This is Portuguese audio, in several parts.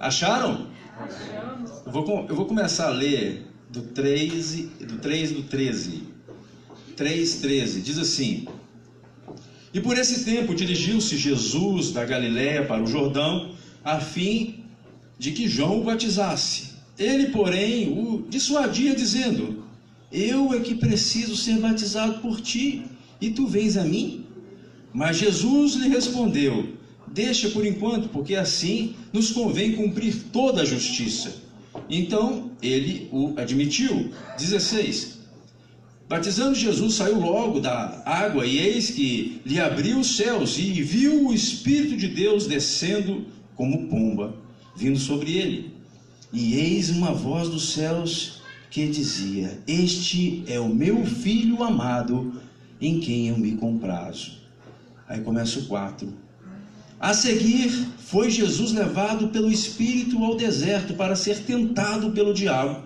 Acharam? Eu vou, eu vou começar a ler do 3 do 3 do 13. 3, 13. Diz assim: E por esse tempo dirigiu-se Jesus da Galiléia para o Jordão, a fim de que João o batizasse. Ele, porém, o dissuadia, dizendo: Eu é que preciso ser batizado por ti, e tu vens a mim? Mas Jesus lhe respondeu: Deixa por enquanto, porque assim nos convém cumprir toda a justiça. Então ele o admitiu. 16. Batizando Jesus, saiu logo da água, e eis que lhe abriu os céus, e viu o Espírito de Deus descendo como pomba, vindo sobre ele. E eis uma voz dos céus que dizia: Este é o meu filho amado, em quem eu me comprazo. Aí começa o 4. A seguir, foi Jesus levado pelo Espírito ao deserto para ser tentado pelo diabo.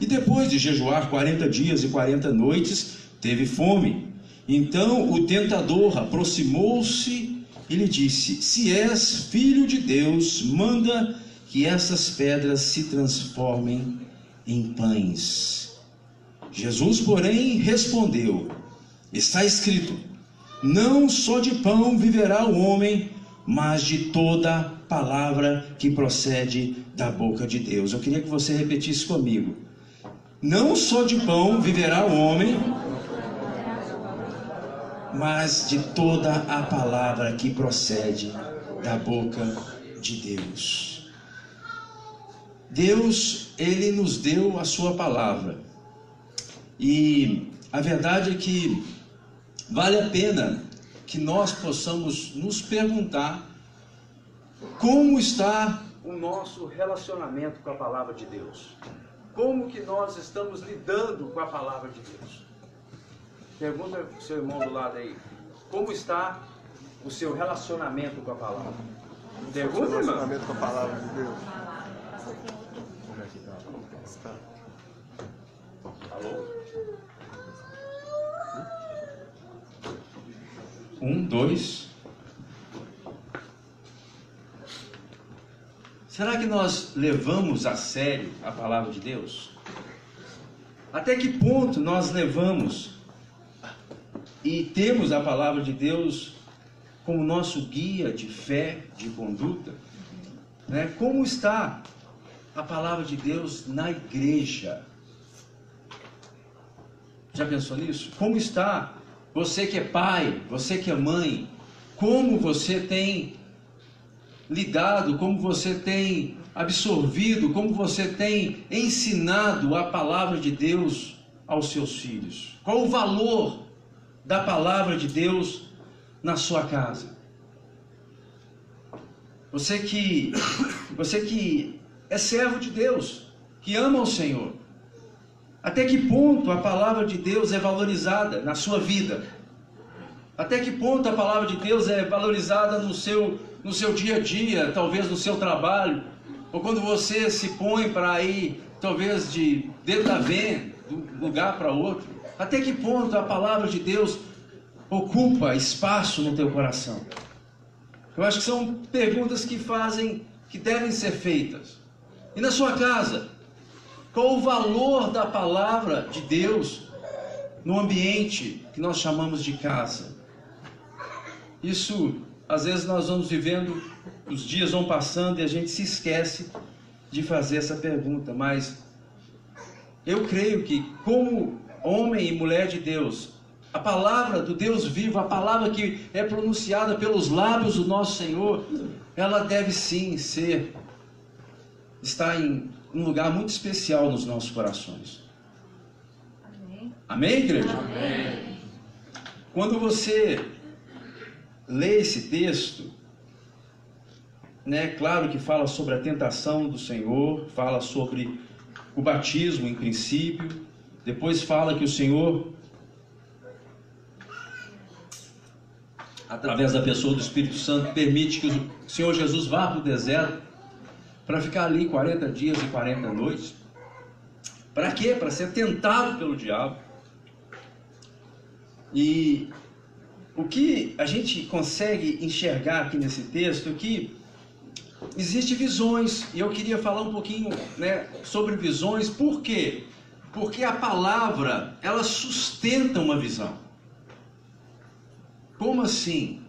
E depois de jejuar 40 dias e 40 noites, teve fome. Então o tentador aproximou-se e lhe disse: Se és filho de Deus, manda que essas pedras se transformem em pães. Jesus, porém, respondeu: Está escrito: Não só de pão viverá o homem, mas de toda palavra que procede da boca de Deus. Eu queria que você repetisse comigo. Não só de pão viverá o homem, mas de toda a palavra que procede da boca de Deus. Deus, ele nos deu a sua palavra. E a verdade é que vale a pena que nós possamos nos perguntar como está o nosso relacionamento com a palavra de Deus. Como que nós estamos lidando com a palavra de Deus? Pergunta para o seu irmão do lado aí. Como está o seu relacionamento com a palavra? Pergunta, irmão. relacionamento com a palavra de Deus. Como é que está? Alô? Um, dois. Será que nós levamos a sério a palavra de Deus? Até que ponto nós levamos e temos a palavra de Deus como nosso guia de fé, de conduta? Né? Como está a palavra de Deus na igreja? Já pensou nisso? Como está você que é pai, você que é mãe, como você tem lidado, como você tem absorvido, como você tem ensinado a palavra de Deus aos seus filhos? Qual o valor da palavra de Deus na sua casa? Você que você que é servo de Deus, que ama o Senhor, até que ponto a palavra de Deus é valorizada na sua vida? Até que ponto a palavra de Deus é valorizada no seu, no seu dia a dia, talvez no seu trabalho, ou quando você se põe para ir, talvez de dentro da van, de um lugar para outro? Até que ponto a palavra de Deus ocupa espaço no teu coração? Eu acho que são perguntas que fazem, que devem ser feitas. E na sua casa, qual o valor da palavra de Deus no ambiente que nós chamamos de casa? Isso, às vezes, nós vamos vivendo, os dias vão passando e a gente se esquece de fazer essa pergunta, mas eu creio que, como homem e mulher de Deus, a palavra do Deus vivo, a palavra que é pronunciada pelos lábios do nosso Senhor, ela deve sim ser, estar em um lugar muito especial nos nossos corações. Amém, Amém igreja? Amém. Quando você lê esse texto, né, claro que fala sobre a tentação do Senhor, fala sobre o batismo em princípio, depois fala que o Senhor, através da pessoa do Espírito Santo, permite que o Senhor Jesus vá para o deserto para ficar ali 40 dias e 40 noites. Para quê? Para ser tentado pelo diabo. E o que a gente consegue enxergar aqui nesse texto é que existem visões, e eu queria falar um pouquinho né, sobre visões, por quê? Porque a palavra, ela sustenta uma visão. Como assim?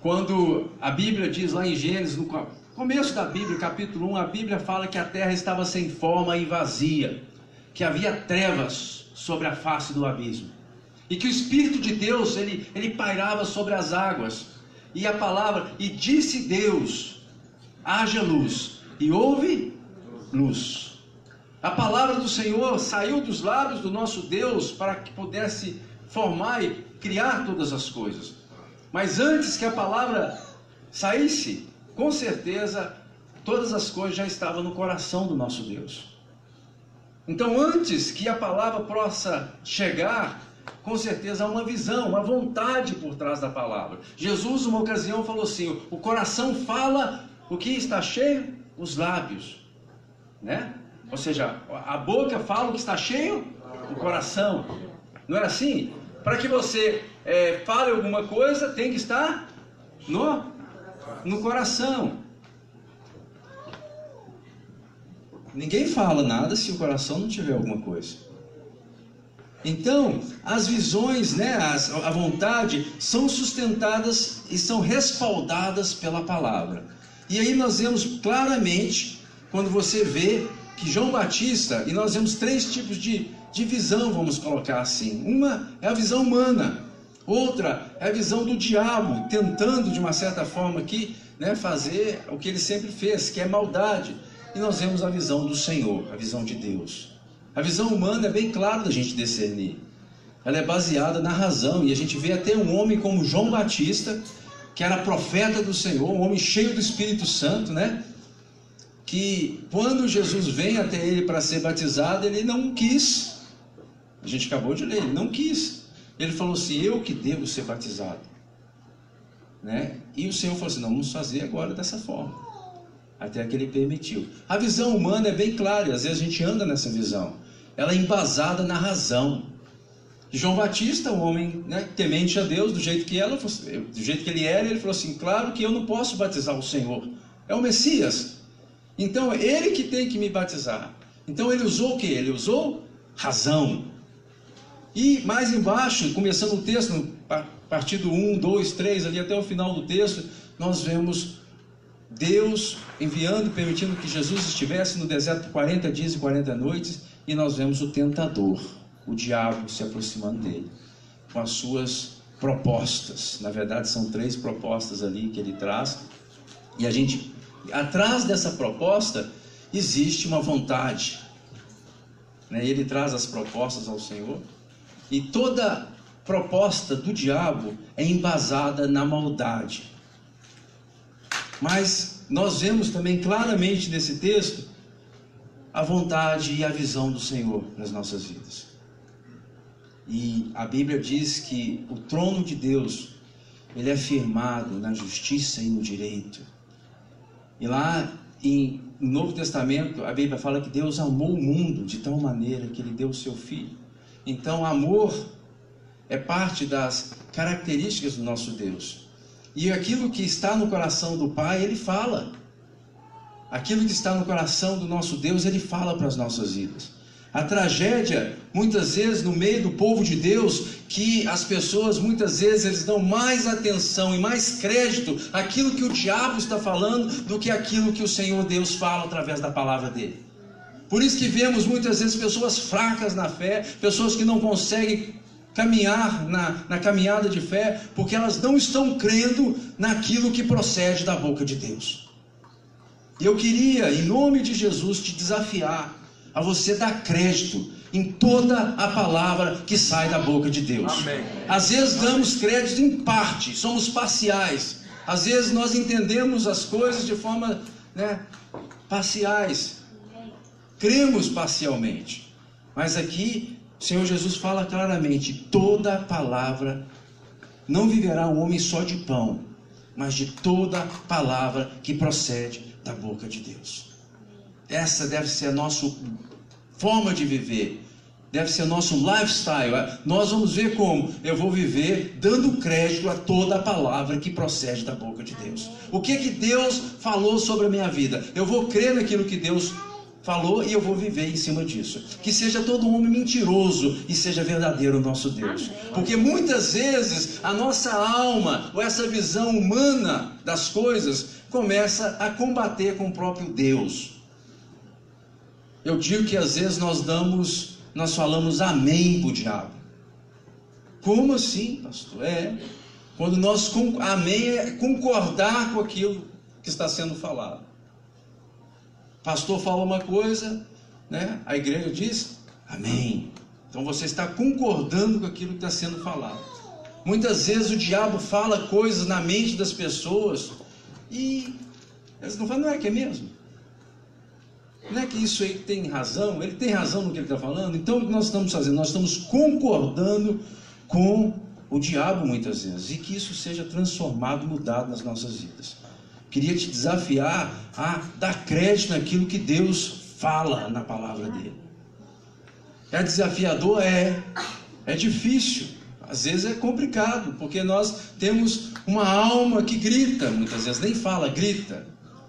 Quando a Bíblia diz lá em Gênesis, no começo da Bíblia, capítulo 1, a Bíblia fala que a terra estava sem forma e vazia, que havia trevas sobre a face do abismo. E que o Espírito de Deus, ele, ele pairava sobre as águas. E a palavra, e disse Deus, haja luz. E houve luz. A palavra do Senhor saiu dos lábios do nosso Deus para que pudesse formar e criar todas as coisas. Mas antes que a palavra saísse, com certeza todas as coisas já estavam no coração do nosso Deus. Então, antes que a palavra possa chegar, com certeza há uma visão, uma vontade por trás da palavra. Jesus, uma ocasião, falou assim: o coração fala o que está cheio? Os lábios, né? Ou seja, a boca fala o que está cheio? O coração. Não é assim? Para que você é, fale alguma coisa, tem que estar no, no coração. Ninguém fala nada se o coração não tiver alguma coisa. Então, as visões, né, as, a vontade, são sustentadas e são respaldadas pela palavra. E aí nós vemos claramente, quando você vê que João Batista, e nós vemos três tipos de, de visão, vamos colocar assim. Uma é a visão humana, outra é a visão do diabo, tentando de uma certa forma aqui né, fazer o que ele sempre fez, que é maldade. E nós vemos a visão do Senhor, a visão de Deus. A visão humana é bem clara da gente discernir. Ela é baseada na razão, e a gente vê até um homem como João Batista, que era profeta do Senhor, um homem cheio do Espírito Santo, né? que quando Jesus vem até ele para ser batizado, ele não quis. A gente acabou de ler, ele não quis. Ele falou assim: Eu que devo ser batizado. Né? E o Senhor falou assim: Não, vamos fazer agora dessa forma. Até que ele permitiu. A visão humana é bem clara, às vezes a gente anda nessa visão. Ela é embasada na razão. João Batista, um homem né, temente a Deus, do jeito que ela, do jeito que ele era, ele falou assim: Claro que eu não posso batizar o Senhor. É o Messias. Então é ele que tem que me batizar. Então ele usou o que? Ele usou razão. E mais embaixo, começando o texto, a partir do 1, 2, 3, ali até o final do texto, nós vemos Deus enviando, permitindo que Jesus estivesse no deserto por 40 dias e 40 noites, e nós vemos o tentador, o diabo, se aproximando dele, com as suas propostas. Na verdade, são três propostas ali que ele traz, e a gente atrás dessa proposta existe uma vontade. Né? Ele traz as propostas ao Senhor e toda proposta do diabo é embasada na maldade. Mas nós vemos também claramente nesse texto a vontade e a visão do Senhor nas nossas vidas. E a Bíblia diz que o trono de Deus ele é firmado na justiça e no direito. E lá em, no Novo Testamento, a Bíblia fala que Deus amou o mundo de tal maneira que ele deu o seu filho. Então, amor é parte das características do nosso Deus. E aquilo que está no coração do Pai, ele fala. Aquilo que está no coração do nosso Deus, ele fala para as nossas vidas. A tragédia, muitas vezes, no meio do povo de Deus, que as pessoas, muitas vezes, eles dão mais atenção e mais crédito àquilo que o diabo está falando do que aquilo que o Senhor Deus fala através da palavra dele. Por isso que vemos muitas vezes pessoas fracas na fé, pessoas que não conseguem caminhar na, na caminhada de fé, porque elas não estão crendo naquilo que procede da boca de Deus. E eu queria, em nome de Jesus, te desafiar a você dar crédito em toda a palavra que sai da boca de Deus. Amém. Às vezes damos crédito em parte, somos parciais. Às vezes nós entendemos as coisas de forma né, parciais. Cremos parcialmente. Mas aqui o Senhor Jesus fala claramente: toda palavra não viverá um homem só de pão, mas de toda palavra que procede da boca de Deus. Essa deve ser a nossa forma de viver. deve ser nosso lifestyle. Nós vamos ver como eu vou viver dando crédito a toda a palavra que procede da boca de Deus. O que que Deus falou sobre a minha vida? Eu vou crer naquilo que Deus falou e eu vou viver em cima disso. Que seja todo homem mentiroso e seja verdadeiro o nosso Deus. Porque muitas vezes a nossa alma, ou essa visão humana das coisas, começa a combater com o próprio Deus. Eu digo que às vezes nós damos, nós falamos amém para o diabo. Como assim, pastor? É. Quando nós amém é concordar com aquilo que está sendo falado. Pastor fala uma coisa, né? A igreja diz amém. Então você está concordando com aquilo que está sendo falado. Muitas vezes o diabo fala coisas na mente das pessoas e eles não falam, não é que é mesmo? Não é que isso aí tem razão? Ele tem razão no que ele está falando? Então o que nós estamos fazendo? Nós estamos concordando com o diabo muitas vezes e que isso seja transformado, mudado nas nossas vidas. Queria te desafiar a dar crédito naquilo que Deus fala na palavra dele. É desafiador? É. É difícil. Às vezes é complicado, porque nós temos uma alma que grita, muitas vezes nem fala, grita.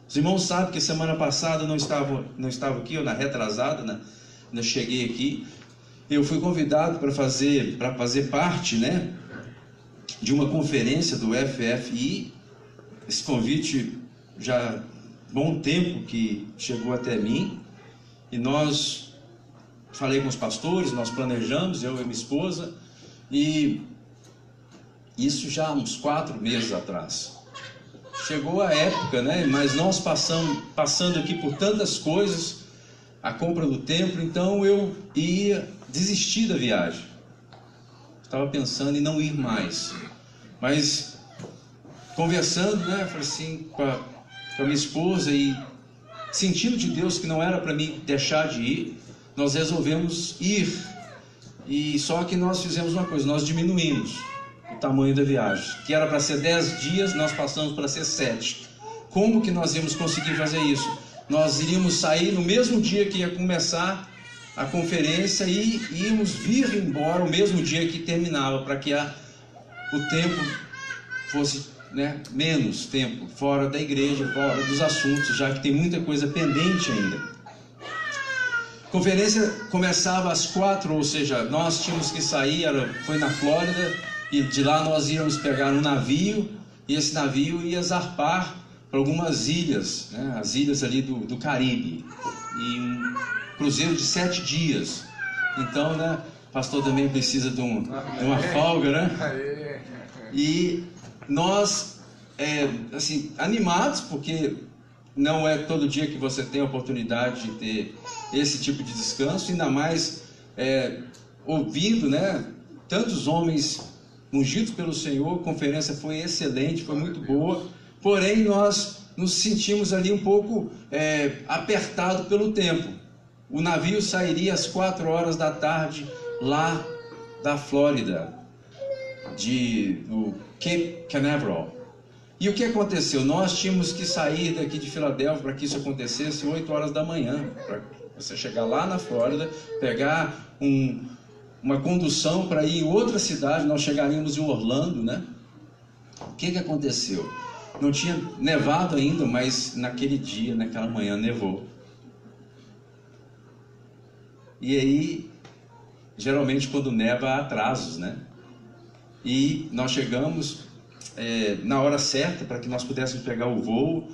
Os irmãos sabem que semana passada eu não estava, não estava aqui, ou na retrasada, né? Ainda cheguei aqui. Eu fui convidado para fazer, para fazer parte, né? De uma conferência do FFI, esse convite já bom tempo que chegou até mim e nós falei com os pastores, nós planejamos, eu e minha esposa, e isso já há uns quatro meses atrás. Chegou a época, né? Mas nós passamos, passando aqui por tantas coisas, a compra do templo, então eu ia desistir da viagem. Estava pensando em não ir mais. Mas conversando, né? Assim com a, com a minha esposa e sentindo de Deus que não era para mim deixar de ir, nós resolvemos ir. E só que nós fizemos uma coisa, nós diminuímos o tamanho da viagem, que era para ser 10 dias, nós passamos para ser 7. Como que nós íamos conseguir fazer isso? Nós iríamos sair no mesmo dia que ia começar a conferência e íamos vir embora o mesmo dia que terminava, para que a, o tempo fosse né, menos tempo fora da igreja, fora dos assuntos, já que tem muita coisa pendente ainda. A conferência começava às quatro, ou seja, nós tínhamos que sair, era, foi na Flórida, e de lá nós íamos pegar um navio, e esse navio ia zarpar para algumas ilhas, né, as ilhas ali do, do Caribe, e um cruzeiro de sete dias. Então, né, o pastor também precisa de, um, de uma folga, né? E nós, é, assim, animados, porque não é todo dia que você tem a oportunidade de ter esse tipo de descanso, ainda mais é, ouvindo, né? Tantos homens ungidos pelo Senhor, a conferência foi excelente, foi muito boa, porém nós nos sentimos ali um pouco é, apertado pelo tempo. O navio sairia às quatro horas da tarde lá da Flórida, de, do Cape Canaveral. E o que aconteceu? Nós tínhamos que sair daqui de Filadélfia para que isso acontecesse 8 horas da manhã, para você chegar lá na Flórida, pegar um, uma condução para ir em outra cidade, nós chegaríamos em Orlando, né? O que, que aconteceu? Não tinha nevado ainda, mas naquele dia, naquela manhã, nevou. E aí, geralmente quando neva há atrasos, né? E nós chegamos é, na hora certa para que nós pudéssemos pegar o voo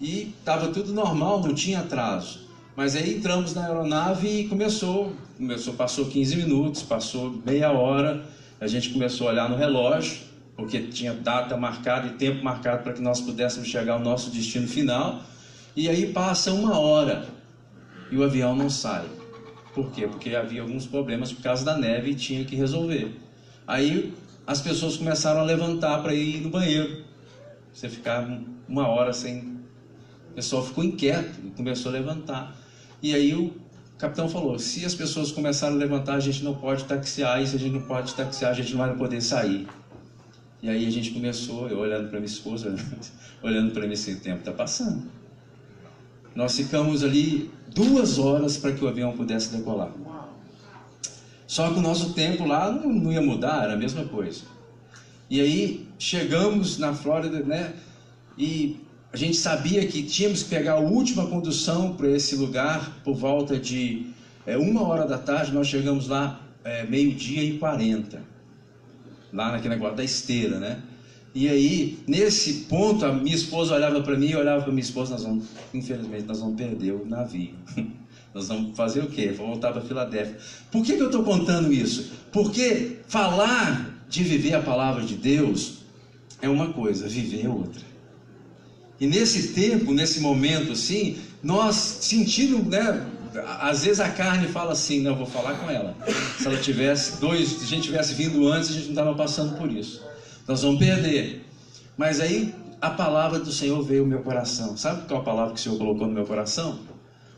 e estava tudo normal, não tinha atraso. Mas aí entramos na aeronave e começou, começou, passou 15 minutos, passou meia hora, a gente começou a olhar no relógio, porque tinha data marcada e tempo marcado para que nós pudéssemos chegar ao nosso destino final. E aí passa uma hora e o avião não sai. Por quê? Porque havia alguns problemas por causa da neve e tinha que resolver. Aí as pessoas começaram a levantar para ir no banheiro. Você ficava uma hora sem. O pessoal ficou inquieto e começou a levantar. E aí o capitão falou: se as pessoas começarem a levantar, a gente não pode taxiar, e se a gente não pode taxiar, a gente não vai poder sair. E aí a gente começou, eu olhando para minha esposa, olhando para mim assim: o tempo está passando. Nós ficamos ali duas horas para que o avião pudesse decolar. Só que o nosso tempo lá não, não ia mudar, era a mesma coisa. E aí chegamos na Flórida, né? E a gente sabia que tínhamos que pegar a última condução para esse lugar por volta de é, uma hora da tarde. Nós chegamos lá é, meio-dia e quarenta, lá naquele negócio da esteira, né? E aí, nesse ponto, a minha esposa olhava para mim e olhava para minha esposa, nós vamos, infelizmente, nós vamos perder o navio. nós vamos fazer o quê? Vamos voltar para Filadélfia. Por que, que eu estou contando isso? Porque falar de viver a palavra de Deus é uma coisa, viver é outra. E nesse tempo, nesse momento assim, nós sentindo, né? Às vezes a carne fala assim, não, vou falar com ela. Se ela tivesse, dois, se a gente tivesse vindo antes, a gente não estava passando por isso. Nós vamos perder. Mas aí a palavra do Senhor veio ao meu coração. Sabe qual a palavra que o Senhor colocou no meu coração?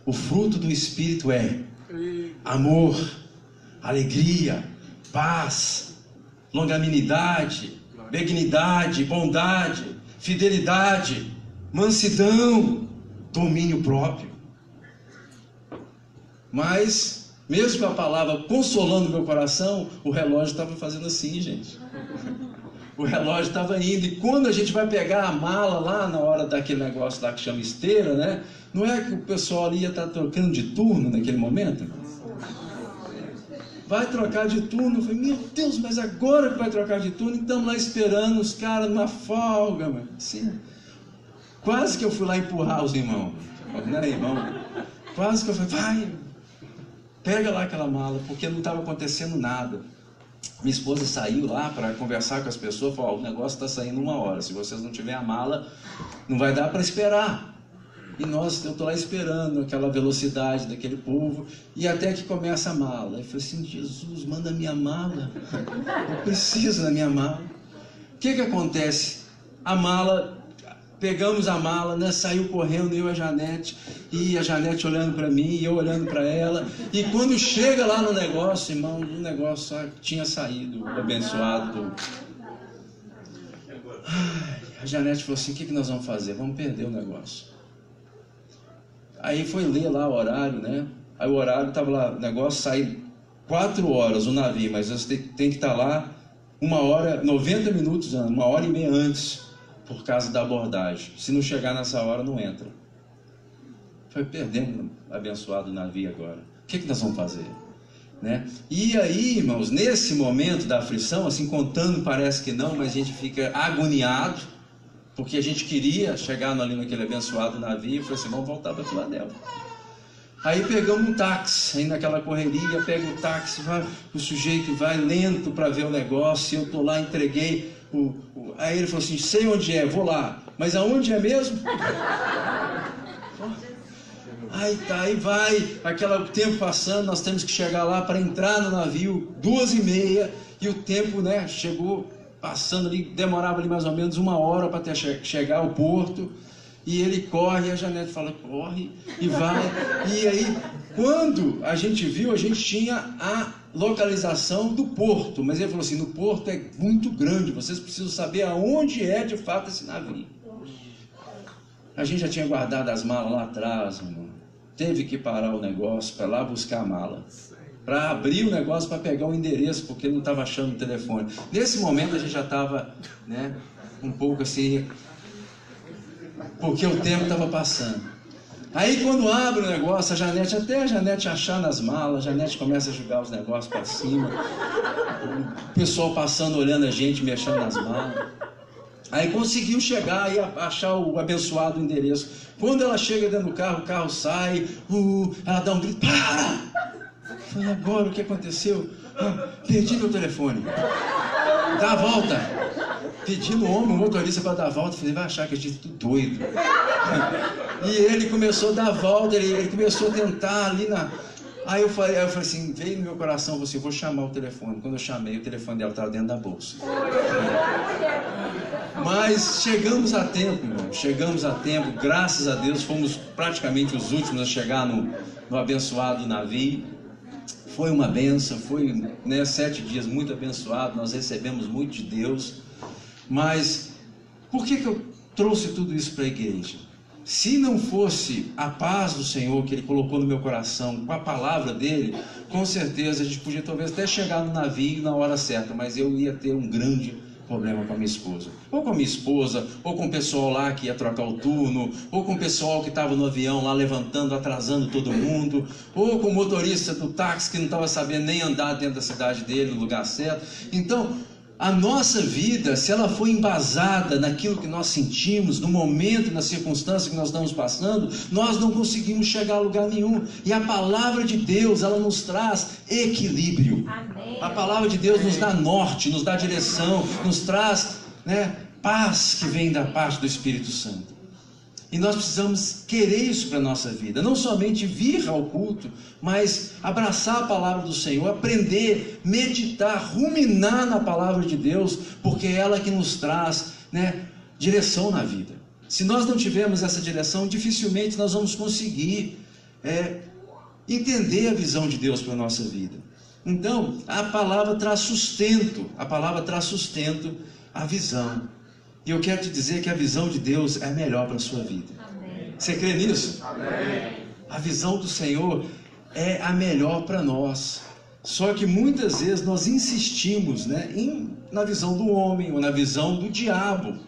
O fruto do Espírito é amor, alegria, paz, longanimidade, benignidade, bondade, fidelidade, mansidão, domínio próprio. Mas, mesmo com a palavra consolando meu coração, o relógio estava fazendo assim, gente o relógio estava indo. E quando a gente vai pegar a mala lá na hora daquele negócio lá que chama esteira, né? Não é que o pessoal ali ia estar tá trocando de turno naquele momento? Vai trocar de turno. Eu falei, meu Deus, mas agora que vai trocar de turno, estamos lá esperando os caras numa folga, mano. Sim. Quase que eu fui lá empurrar os irmãos. Não era irmão. Quase que eu falei, vai, pega lá aquela mala, porque não estava acontecendo nada. Minha esposa saiu lá para conversar com as pessoas, falou: o negócio está saindo uma hora. Se vocês não tiverem a mala, não vai dar para esperar. E nós, eu estou lá esperando aquela velocidade daquele povo, e até que começa a mala. Eu falei assim: Jesus, manda minha mala. Eu preciso da minha mala. O que, que acontece? A mala Pegamos a mala, né? Saiu correndo, eu e a Janete, e a Janete olhando para mim, e eu olhando para ela. E quando chega lá no negócio, irmão, o negócio tinha saído, abençoado. Ai, a Janete falou assim: o que, que nós vamos fazer? Vamos perder o negócio. Aí foi ler lá o horário, né? Aí o horário estava lá, o negócio sai quatro horas o navio, mas você tem, tem que estar tá lá uma hora, 90 minutos, uma hora e meia antes por causa da abordagem. Se não chegar nessa hora, não entra. Foi perdendo abençoado navio agora. O que, que nós vamos fazer? Né? E aí, irmãos, nesse momento da aflição, assim, contando parece que não, mas a gente fica agoniado, porque a gente queria chegar ali naquele abençoado navio e falou assim: vamos voltar para Filadélfia. Aí pegamos um táxi, aí naquela correria, pega o táxi, vai, o sujeito vai lento para ver o negócio, eu tô lá, entreguei o, o, aí ele falou assim: sei onde é, vou lá. Mas aonde é mesmo? Aí tá, aí vai, aquele tempo passando, nós temos que chegar lá para entrar no navio, duas e meia, e o tempo, né, chegou passando ali, demorava ali mais ou menos uma hora para chegar ao porto, e ele corre, a Janete fala, corre, e vai, e aí, quando a gente viu, a gente tinha a localização do porto, mas ele falou assim: no porto é muito grande, vocês precisam saber aonde é de fato esse navio. A gente já tinha guardado as malas lá atrás, irmão. Teve que parar o negócio para lá buscar a mala. Para abrir o negócio para pegar o endereço, porque não estava achando o telefone. Nesse momento a gente já estava né, um pouco assim, porque o tempo estava passando. Aí quando abre o negócio, a Janete, até a Janete achar nas malas, a Janete começa a jogar os negócios para cima. O pessoal passando, olhando a gente, mexendo nas malas. Aí conseguiu chegar e achar o abençoado endereço. Quando ela chega dentro do carro, o carro sai, uh, ela dá um grito, para! Falei, agora o que aconteceu? Ah, perdi meu telefone. Dá a volta. Pedindo o homem, o motorista para dar a volta, falei, vai achar que a gente é doido. E ele começou a dar volta, ele, ele começou a tentar ali na. Aí eu falei, eu falei assim, veio no meu coração, você, vou chamar o telefone. Quando eu chamei, o telefone dela estava dentro da bolsa. Mas chegamos a tempo, irmão. Chegamos a tempo, graças a Deus, fomos praticamente os últimos a chegar no, no abençoado navio. Foi uma benção, foi né, sete dias muito abençoado, nós recebemos muito de Deus. Mas por que, que eu trouxe tudo isso para a igreja? Se não fosse a paz do Senhor que Ele colocou no meu coração, com a palavra dele, com certeza a gente podia talvez até chegar no navio na hora certa, mas eu ia ter um grande problema com a minha esposa. Ou com a minha esposa, ou com o pessoal lá que ia trocar o turno, ou com o pessoal que estava no avião lá levantando, atrasando todo mundo, ou com o motorista do táxi que não estava sabendo nem andar dentro da cidade dele, no lugar certo. Então, a nossa vida, se ela for embasada naquilo que nós sentimos, no momento, na circunstância que nós estamos passando, nós não conseguimos chegar a lugar nenhum. E a palavra de Deus, ela nos traz equilíbrio. Amém. A palavra de Deus nos dá norte, nos dá direção, nos traz né, paz que vem da parte do Espírito Santo. E nós precisamos querer isso para a nossa vida. Não somente vir ao culto, mas abraçar a palavra do Senhor, aprender, meditar, ruminar na palavra de Deus, porque é ela que nos traz né, direção na vida. Se nós não tivermos essa direção, dificilmente nós vamos conseguir é, entender a visão de Deus para a nossa vida. Então, a palavra traz sustento, a palavra traz sustento à visão. E eu quero te dizer que a visão de Deus é melhor para a sua vida. Amém. Você crê nisso? Amém. A visão do Senhor é a melhor para nós. Só que muitas vezes nós insistimos né, em, na visão do homem ou na visão do diabo.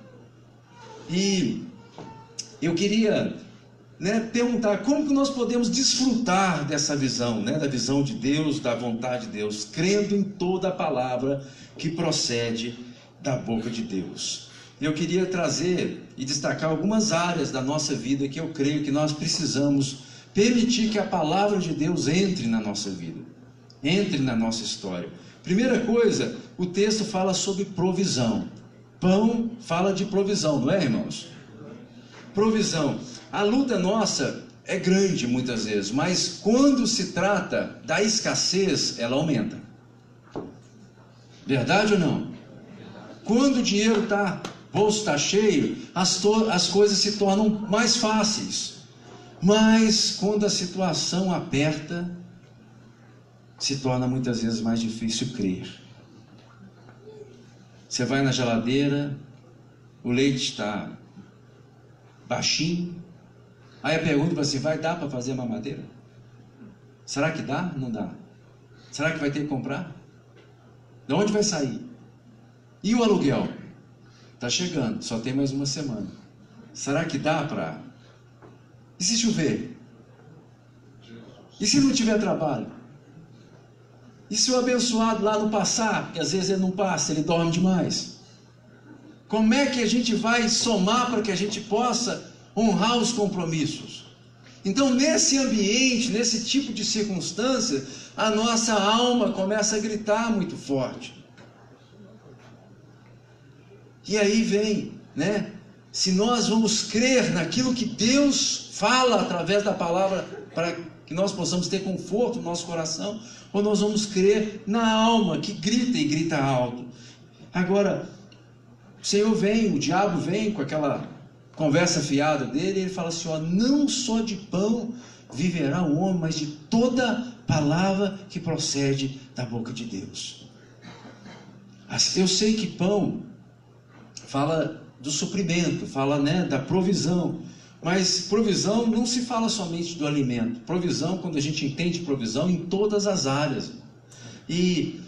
E eu queria né, perguntar como que nós podemos desfrutar dessa visão, né, da visão de Deus, da vontade de Deus, crendo em toda a palavra que procede da boca de Deus. Eu queria trazer e destacar algumas áreas da nossa vida que eu creio que nós precisamos permitir que a palavra de Deus entre na nossa vida, entre na nossa história. Primeira coisa, o texto fala sobre provisão. Pão fala de provisão, não é, irmãos? Provisão. A luta nossa é grande muitas vezes, mas quando se trata da escassez, ela aumenta. Verdade ou não? Quando o dinheiro está bolso está cheio, as, as coisas se tornam mais fáceis. Mas quando a situação aperta, se torna muitas vezes mais difícil crer. Você vai na geladeira, o leite está baixinho. Aí a pergunta para você: vai dar para fazer mamadeira? Será que dá? Não dá. Será que vai ter que comprar? De onde vai sair? E o aluguel? Está chegando, só tem mais uma semana. Será que dá para. E se chover? E se não tiver trabalho? E se o abençoado lá não passar? Porque às vezes ele não passa, ele dorme demais. Como é que a gente vai somar para que a gente possa honrar os compromissos? Então, nesse ambiente, nesse tipo de circunstância, a nossa alma começa a gritar muito forte. E aí vem, né? Se nós vamos crer naquilo que Deus fala através da palavra para que nós possamos ter conforto no nosso coração, ou nós vamos crer na alma que grita e grita alto. Agora, o Senhor vem, o diabo vem com aquela conversa fiada dele, e ele fala assim: ó, não só de pão viverá o homem, mas de toda palavra que procede da boca de Deus. Eu sei que pão fala do suprimento, fala né, da provisão. Mas provisão não se fala somente do alimento. Provisão, quando a gente entende provisão, em todas as áreas. E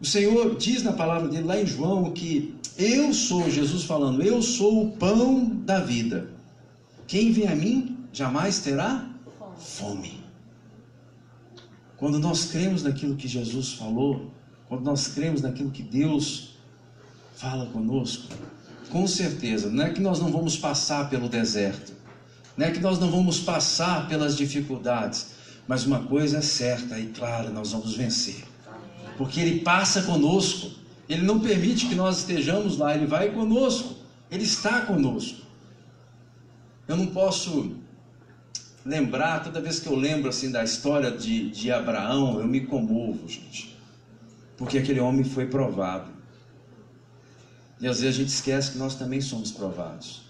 o Senhor diz na palavra dele lá em João que eu sou, Jesus falando, eu sou o pão da vida. Quem vem a mim jamais terá fome. Quando nós cremos naquilo que Jesus falou, quando nós cremos naquilo que Deus fala conosco. Com certeza, não é que nós não vamos passar pelo deserto, não é que nós não vamos passar pelas dificuldades, mas uma coisa é certa e clara: nós vamos vencer, porque Ele passa conosco, Ele não permite que nós estejamos lá, Ele vai conosco, Ele está conosco. Eu não posso lembrar, toda vez que eu lembro assim da história de, de Abraão, eu me comovo, gente, porque aquele homem foi provado. E às vezes a gente esquece que nós também somos provados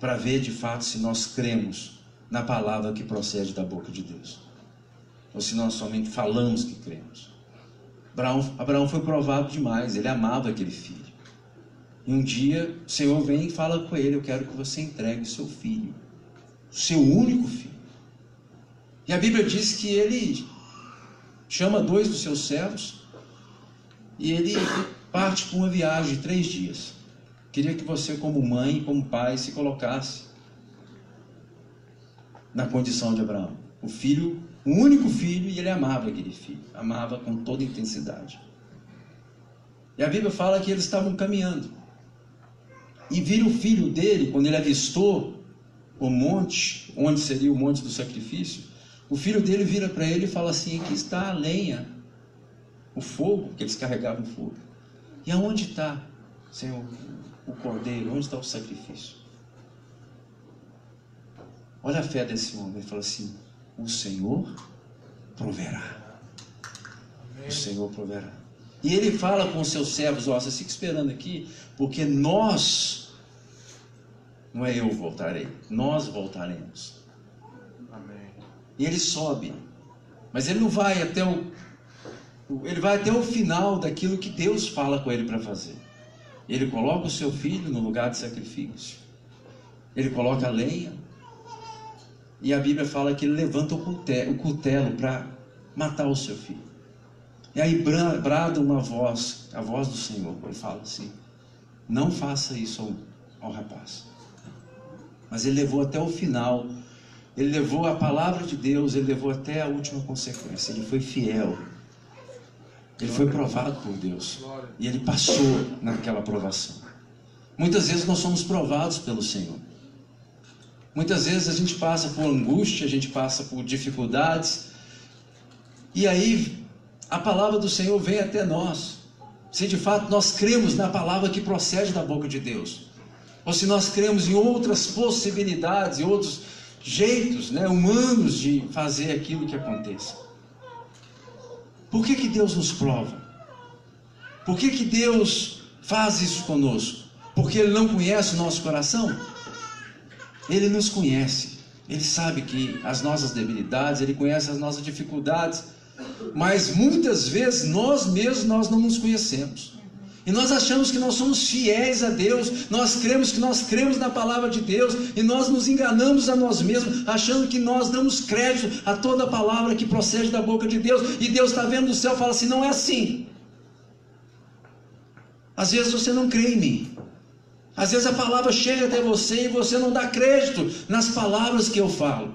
para ver de fato se nós cremos na palavra que procede da boca de Deus ou se nós somente falamos que cremos. Abraão, Abraão foi provado demais, ele amava aquele filho. E um dia o Senhor vem e fala com ele: Eu quero que você entregue o seu filho. seu único filho. E a Bíblia diz que ele chama dois dos seus servos e ele parte para uma viagem de três dias. Queria que você, como mãe, como pai, se colocasse na condição de Abraão. O filho, o único filho, e ele amava aquele filho, amava com toda intensidade. E a Bíblia fala que eles estavam caminhando. E viram o filho dele, quando ele avistou o monte, onde seria o monte do sacrifício, o filho dele vira para ele e fala assim: Aqui está a lenha, o fogo, que eles carregavam fogo. E aonde está, Senhor, o cordeiro? Onde está o sacrifício? Olha a fé desse homem. Ele fala assim: O Senhor proverá. O Senhor proverá. E ele fala com os seus servos: Ó, vocês ficam esperando aqui, porque nós, não é eu voltarei, nós voltaremos. Amém. E ele sobe, mas ele não vai até o. Ele vai até o final daquilo que Deus fala com ele para fazer. Ele coloca o seu filho no lugar de sacrifício. Ele coloca a lenha. E a Bíblia fala que ele levanta o cutelo para matar o seu filho. E aí brada uma voz, a voz do Senhor. Ele fala assim: Não faça isso ao, ao rapaz. Mas ele levou até o final. Ele levou a palavra de Deus, ele levou até a última consequência. Ele foi fiel. Ele foi provado por Deus. E ele passou naquela provação. Muitas vezes nós somos provados pelo Senhor. Muitas vezes a gente passa por angústia, a gente passa por dificuldades. E aí a palavra do Senhor vem até nós. Se de fato nós cremos na palavra que procede da boca de Deus. Ou se nós cremos em outras possibilidades, em outros jeitos né, humanos de fazer aquilo que aconteça. Por que, que Deus nos prova? Por que, que Deus faz isso conosco? Porque Ele não conhece o nosso coração? Ele nos conhece. Ele sabe que as nossas debilidades, Ele conhece as nossas dificuldades. Mas muitas vezes nós mesmos nós não nos conhecemos. E nós achamos que nós somos fiéis a Deus, nós cremos que nós cremos na palavra de Deus, e nós nos enganamos a nós mesmos, achando que nós damos crédito a toda palavra que procede da boca de Deus, e Deus está vendo do céu e fala assim: não é assim. Às vezes você não crê em mim, às vezes a palavra chega até você e você não dá crédito nas palavras que eu falo.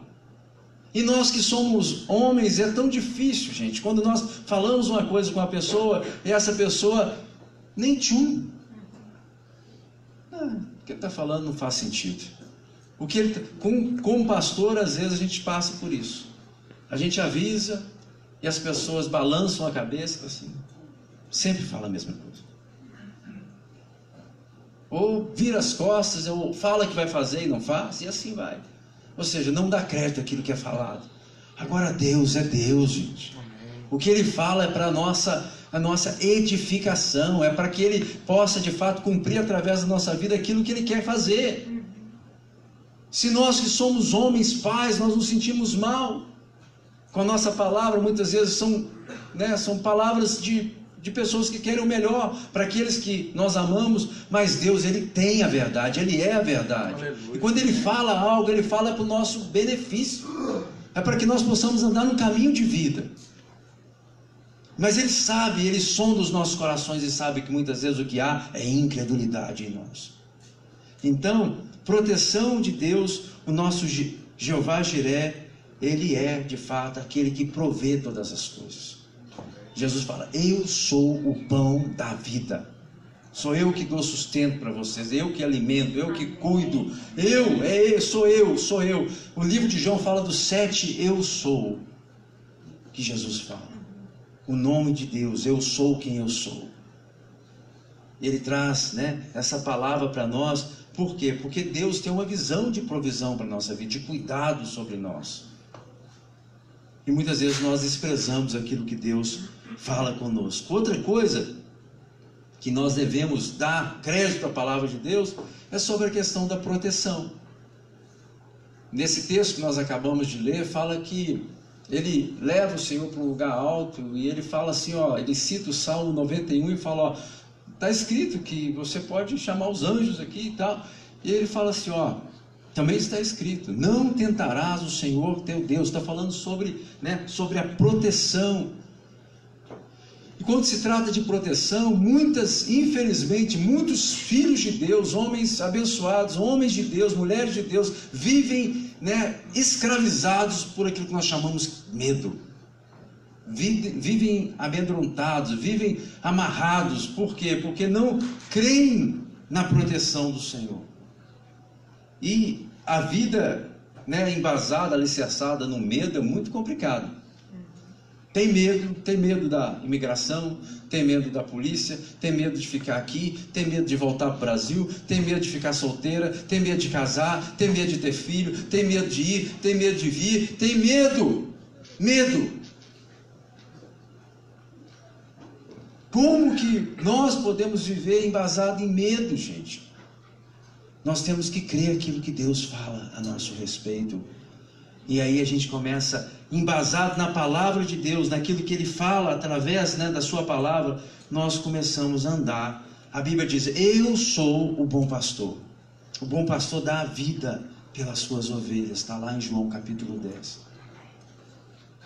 E nós que somos homens, é tão difícil, gente, quando nós falamos uma coisa com a pessoa e essa pessoa nem tchum. Ah, o que ele está falando não faz sentido. O que ele, tá, com, com pastor, às vezes a gente passa por isso. A gente avisa e as pessoas balançam a cabeça assim. Sempre fala a mesma coisa. Ou vira as costas, ou fala que vai fazer e não faz, e assim vai. Ou seja, não dá crédito àquilo que é falado. Agora Deus é Deus, gente. O que ele fala é para nossa a nossa edificação, é para que Ele possa de fato cumprir através da nossa vida aquilo que Ele quer fazer. Se nós que somos homens, pais, nós nos sentimos mal com a nossa palavra, muitas vezes são, né, são palavras de, de pessoas que querem o melhor para aqueles que nós amamos, mas Deus, Ele tem a verdade, Ele é a verdade. Aleluia. E quando Ele fala algo, Ele fala para o nosso benefício, é para que nós possamos andar num caminho de vida. Mas Ele sabe, Ele sonda os nossos corações e sabe que muitas vezes o que há é incredulidade em nós. Então, proteção de Deus, o nosso Jeová Jiré, Ele é de fato aquele que provê todas as coisas. Jesus fala: Eu sou o pão da vida. Sou eu que dou sustento para vocês, eu que alimento, eu que cuido. Eu, é, sou eu, sou eu. O livro de João fala dos sete eu sou que Jesus fala o nome de Deus, eu sou quem eu sou. Ele traz né, essa palavra para nós, por quê? Porque Deus tem uma visão de provisão para a nossa vida, de cuidado sobre nós. E muitas vezes nós desprezamos aquilo que Deus fala conosco. Outra coisa que nós devemos dar crédito à palavra de Deus é sobre a questão da proteção. Nesse texto que nós acabamos de ler, fala que ele leva o Senhor para um lugar alto e ele fala assim, ó, ele cita o Salmo 91 e fala, ó, tá escrito que você pode chamar os anjos aqui e tal. E ele fala assim, ó, Também está escrito: não tentarás o Senhor teu Deus. Está falando sobre, né, sobre a proteção. E quando se trata de proteção, muitas, infelizmente, muitos filhos de Deus, homens abençoados, homens de Deus, mulheres de Deus, vivem né, escravizados por aquilo que nós chamamos medo. Vivem, amedrontados, vivem amarrados. Por quê? Porque não creem na proteção do Senhor. E a vida né, embasada, alicerçada no medo é muito complicado. Tem medo, tem medo da imigração, tem medo da polícia, tem medo de ficar aqui, tem medo de voltar para o Brasil, tem medo de ficar solteira, tem medo de casar, tem medo de ter filho, tem medo de ir, tem medo de vir, tem medo, medo. Como que nós podemos viver embasado em medo, gente? Nós temos que crer aquilo que Deus fala a nosso respeito. E aí a gente começa, embasado na palavra de Deus, naquilo que Ele fala através né, da Sua palavra, nós começamos a andar. A Bíblia diz: Eu sou o bom pastor. O bom pastor dá a vida pelas suas ovelhas, está lá em João capítulo 10.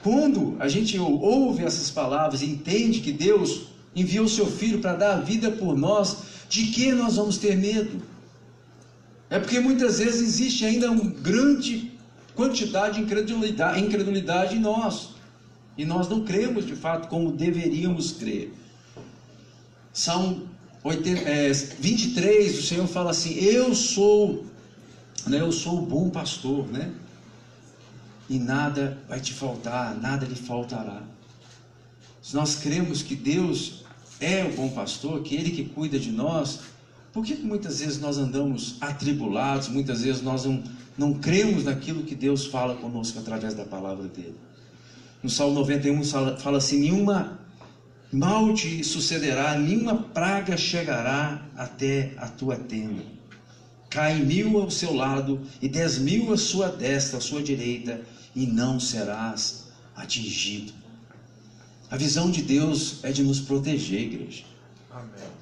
Quando a gente ouve essas palavras e entende que Deus enviou seu filho para dar a vida por nós, de que nós vamos ter medo? É porque muitas vezes existe ainda uma grande quantidade de incredulidade, incredulidade em nós. E nós não cremos de fato como deveríamos crer. Salmo 23, o Senhor fala assim: Eu sou, né, eu sou o bom pastor, né? E nada vai te faltar, nada lhe faltará. Se nós cremos que Deus é o bom pastor, que Ele que cuida de nós, por que, muitas vezes nós andamos atribulados, muitas vezes nós não, não cremos naquilo que Deus fala conosco através da palavra dele? No Salmo 91 fala assim: nenhuma mal te sucederá, nenhuma praga chegará até a tua tenda. Cai mil ao seu lado e dez mil à sua destra, à sua direita, e não serás atingido. A visão de Deus é de nos proteger, igreja.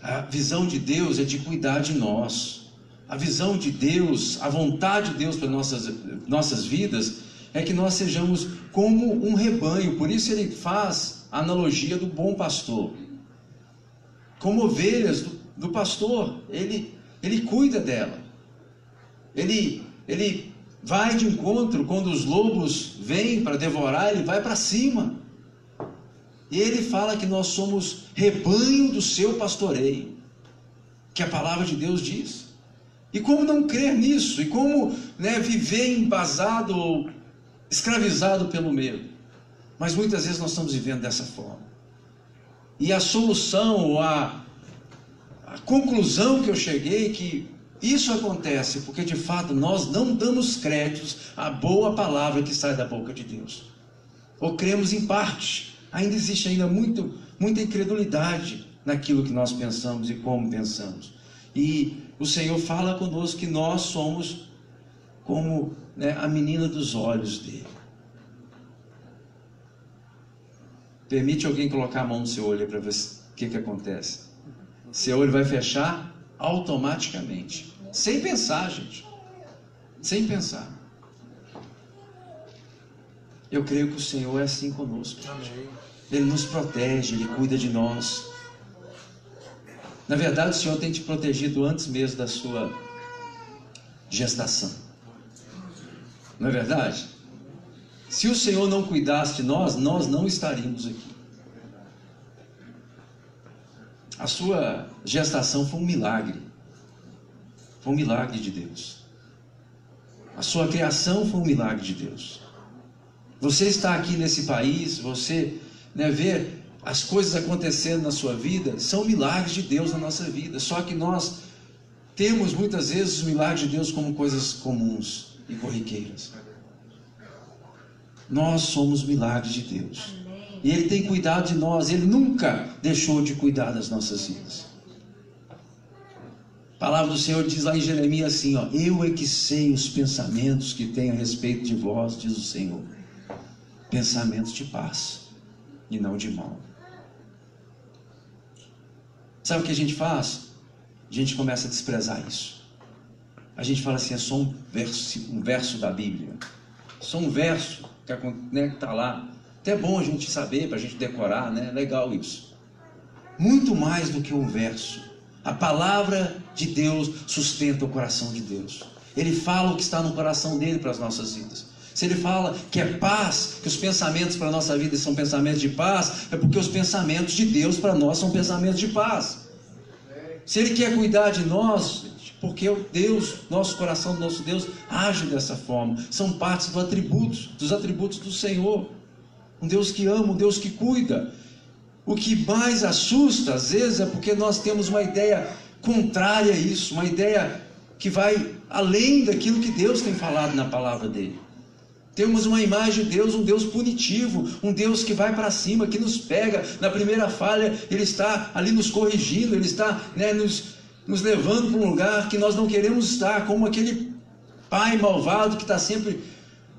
A visão de Deus é de cuidar de nós. A visão de Deus, a vontade de Deus para nossas, nossas vidas é que nós sejamos como um rebanho. Por isso ele faz a analogia do bom pastor. Como ovelhas do, do pastor, ele, ele cuida dela. Ele, ele vai de encontro quando os lobos vêm para devorar, ele vai para cima. Ele fala que nós somos rebanho do seu pastoreio, que a palavra de Deus diz. E como não crer nisso? E como né, viver embasado ou escravizado pelo medo? Mas muitas vezes nós estamos vivendo dessa forma. E a solução, ou a, a conclusão que eu cheguei é que isso acontece porque de fato nós não damos créditos à boa palavra que sai da boca de Deus. Ou cremos em parte ainda existe ainda muito, muita incredulidade naquilo que nós pensamos e como pensamos. E o Senhor fala conosco que nós somos como né, a menina dos olhos dele. Permite alguém colocar a mão no seu olho para ver o que, que acontece. Seu olho vai fechar automaticamente. Sem pensar, gente. Sem pensar. Eu creio que o Senhor é assim conosco. Amém. Ele nos protege, Ele cuida de nós. Na verdade, o Senhor tem te protegido antes mesmo da sua gestação. Não é verdade? Se o Senhor não cuidasse de nós, nós não estaríamos aqui. A sua gestação foi um milagre. Foi um milagre de Deus. A sua criação foi um milagre de Deus. Você está aqui nesse país, você né, ver as coisas acontecendo na sua vida, são milagres de Deus na nossa vida. Só que nós temos muitas vezes os milagres de Deus como coisas comuns e corriqueiras. Nós somos milagres de Deus. E Ele tem cuidado de nós, Ele nunca deixou de cuidar das nossas vidas. A palavra do Senhor diz lá em Jeremias assim: ó, Eu é que sei os pensamentos que tenho a respeito de vós, diz o Senhor. Pensamentos de paz e não de mal. Sabe o que a gente faz? A gente começa a desprezar isso. a gente fala assim, é só um verso, um verso da Bíblia. Só um verso que está né, tá lá. Até é bom a gente saber, para a gente decorar, né? Legal isso. Muito mais do que um verso. A palavra de Deus sustenta o coração de Deus. Ele fala o que está no coração dele para as nossas vidas. Se ele fala que é paz, que os pensamentos para a nossa vida são pensamentos de paz, é porque os pensamentos de Deus para nós são pensamentos de paz. Se ele quer cuidar de nós, porque Deus, nosso coração do nosso Deus, age dessa forma. São partes dos atributos, dos atributos do Senhor. Um Deus que ama, um Deus que cuida. O que mais assusta, às vezes, é porque nós temos uma ideia contrária a isso, uma ideia que vai além daquilo que Deus tem falado na palavra dele. Temos uma imagem de Deus, um Deus punitivo, um Deus que vai para cima, que nos pega. Na primeira falha, Ele está ali nos corrigindo, Ele está né, nos, nos levando para um lugar que nós não queremos estar, como aquele pai malvado que está sempre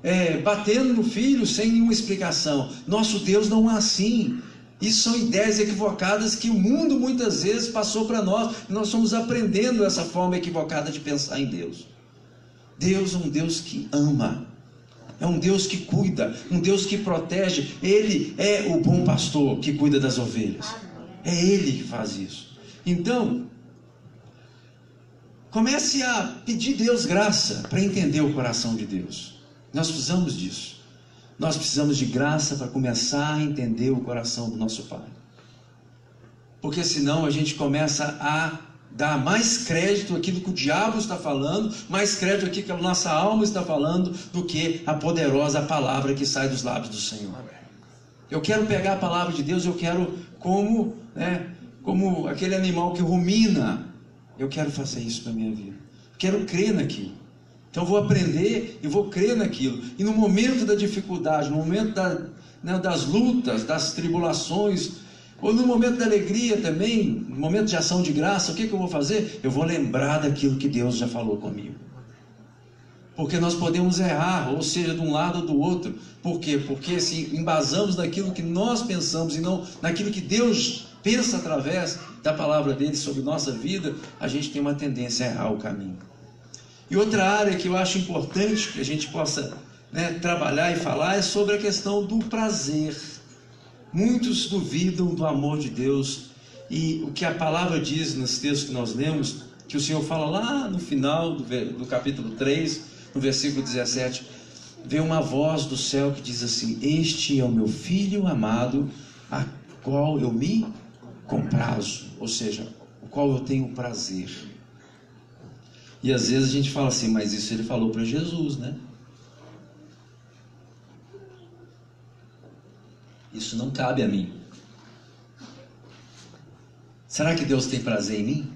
é, batendo no filho sem nenhuma explicação. Nosso Deus não é assim. Isso são ideias equivocadas que o mundo muitas vezes passou para nós. Nós estamos aprendendo essa forma equivocada de pensar em Deus. Deus é um Deus que ama. É um Deus que cuida, um Deus que protege. Ele é o bom pastor que cuida das ovelhas. É Ele que faz isso. Então, comece a pedir Deus graça para entender o coração de Deus. Nós precisamos disso. Nós precisamos de graça para começar a entender o coração do nosso Pai. Porque senão a gente começa a dar mais crédito àquilo que o diabo está falando, mais crédito àquilo que a nossa alma está falando, do que a poderosa palavra que sai dos lábios do Senhor. Eu quero pegar a palavra de Deus, eu quero como, né, como aquele animal que rumina. Eu quero fazer isso para minha vida. Quero crer naquilo. Então vou aprender e vou crer naquilo. E no momento da dificuldade, no momento da, né, das lutas, das tribulações, ou no momento da alegria também, no momento de ação de graça, o que, que eu vou fazer? Eu vou lembrar daquilo que Deus já falou comigo. Porque nós podemos errar, ou seja, de um lado ou do outro. Por quê? Porque se embasamos naquilo que nós pensamos e não naquilo que Deus pensa através da palavra dele sobre nossa vida, a gente tem uma tendência a errar o caminho. E outra área que eu acho importante que a gente possa né, trabalhar e falar é sobre a questão do prazer. Muitos duvidam do amor de Deus e o que a palavra diz nos textos que nós lemos, que o Senhor fala lá no final do, do capítulo 3, no versículo 17, vem uma voz do céu que diz assim: Este é o meu filho amado, a qual eu me comprazo, ou seja, o qual eu tenho prazer. E às vezes a gente fala assim, mas isso ele falou para Jesus, né? Isso não cabe a mim. Será que Deus tem prazer em mim?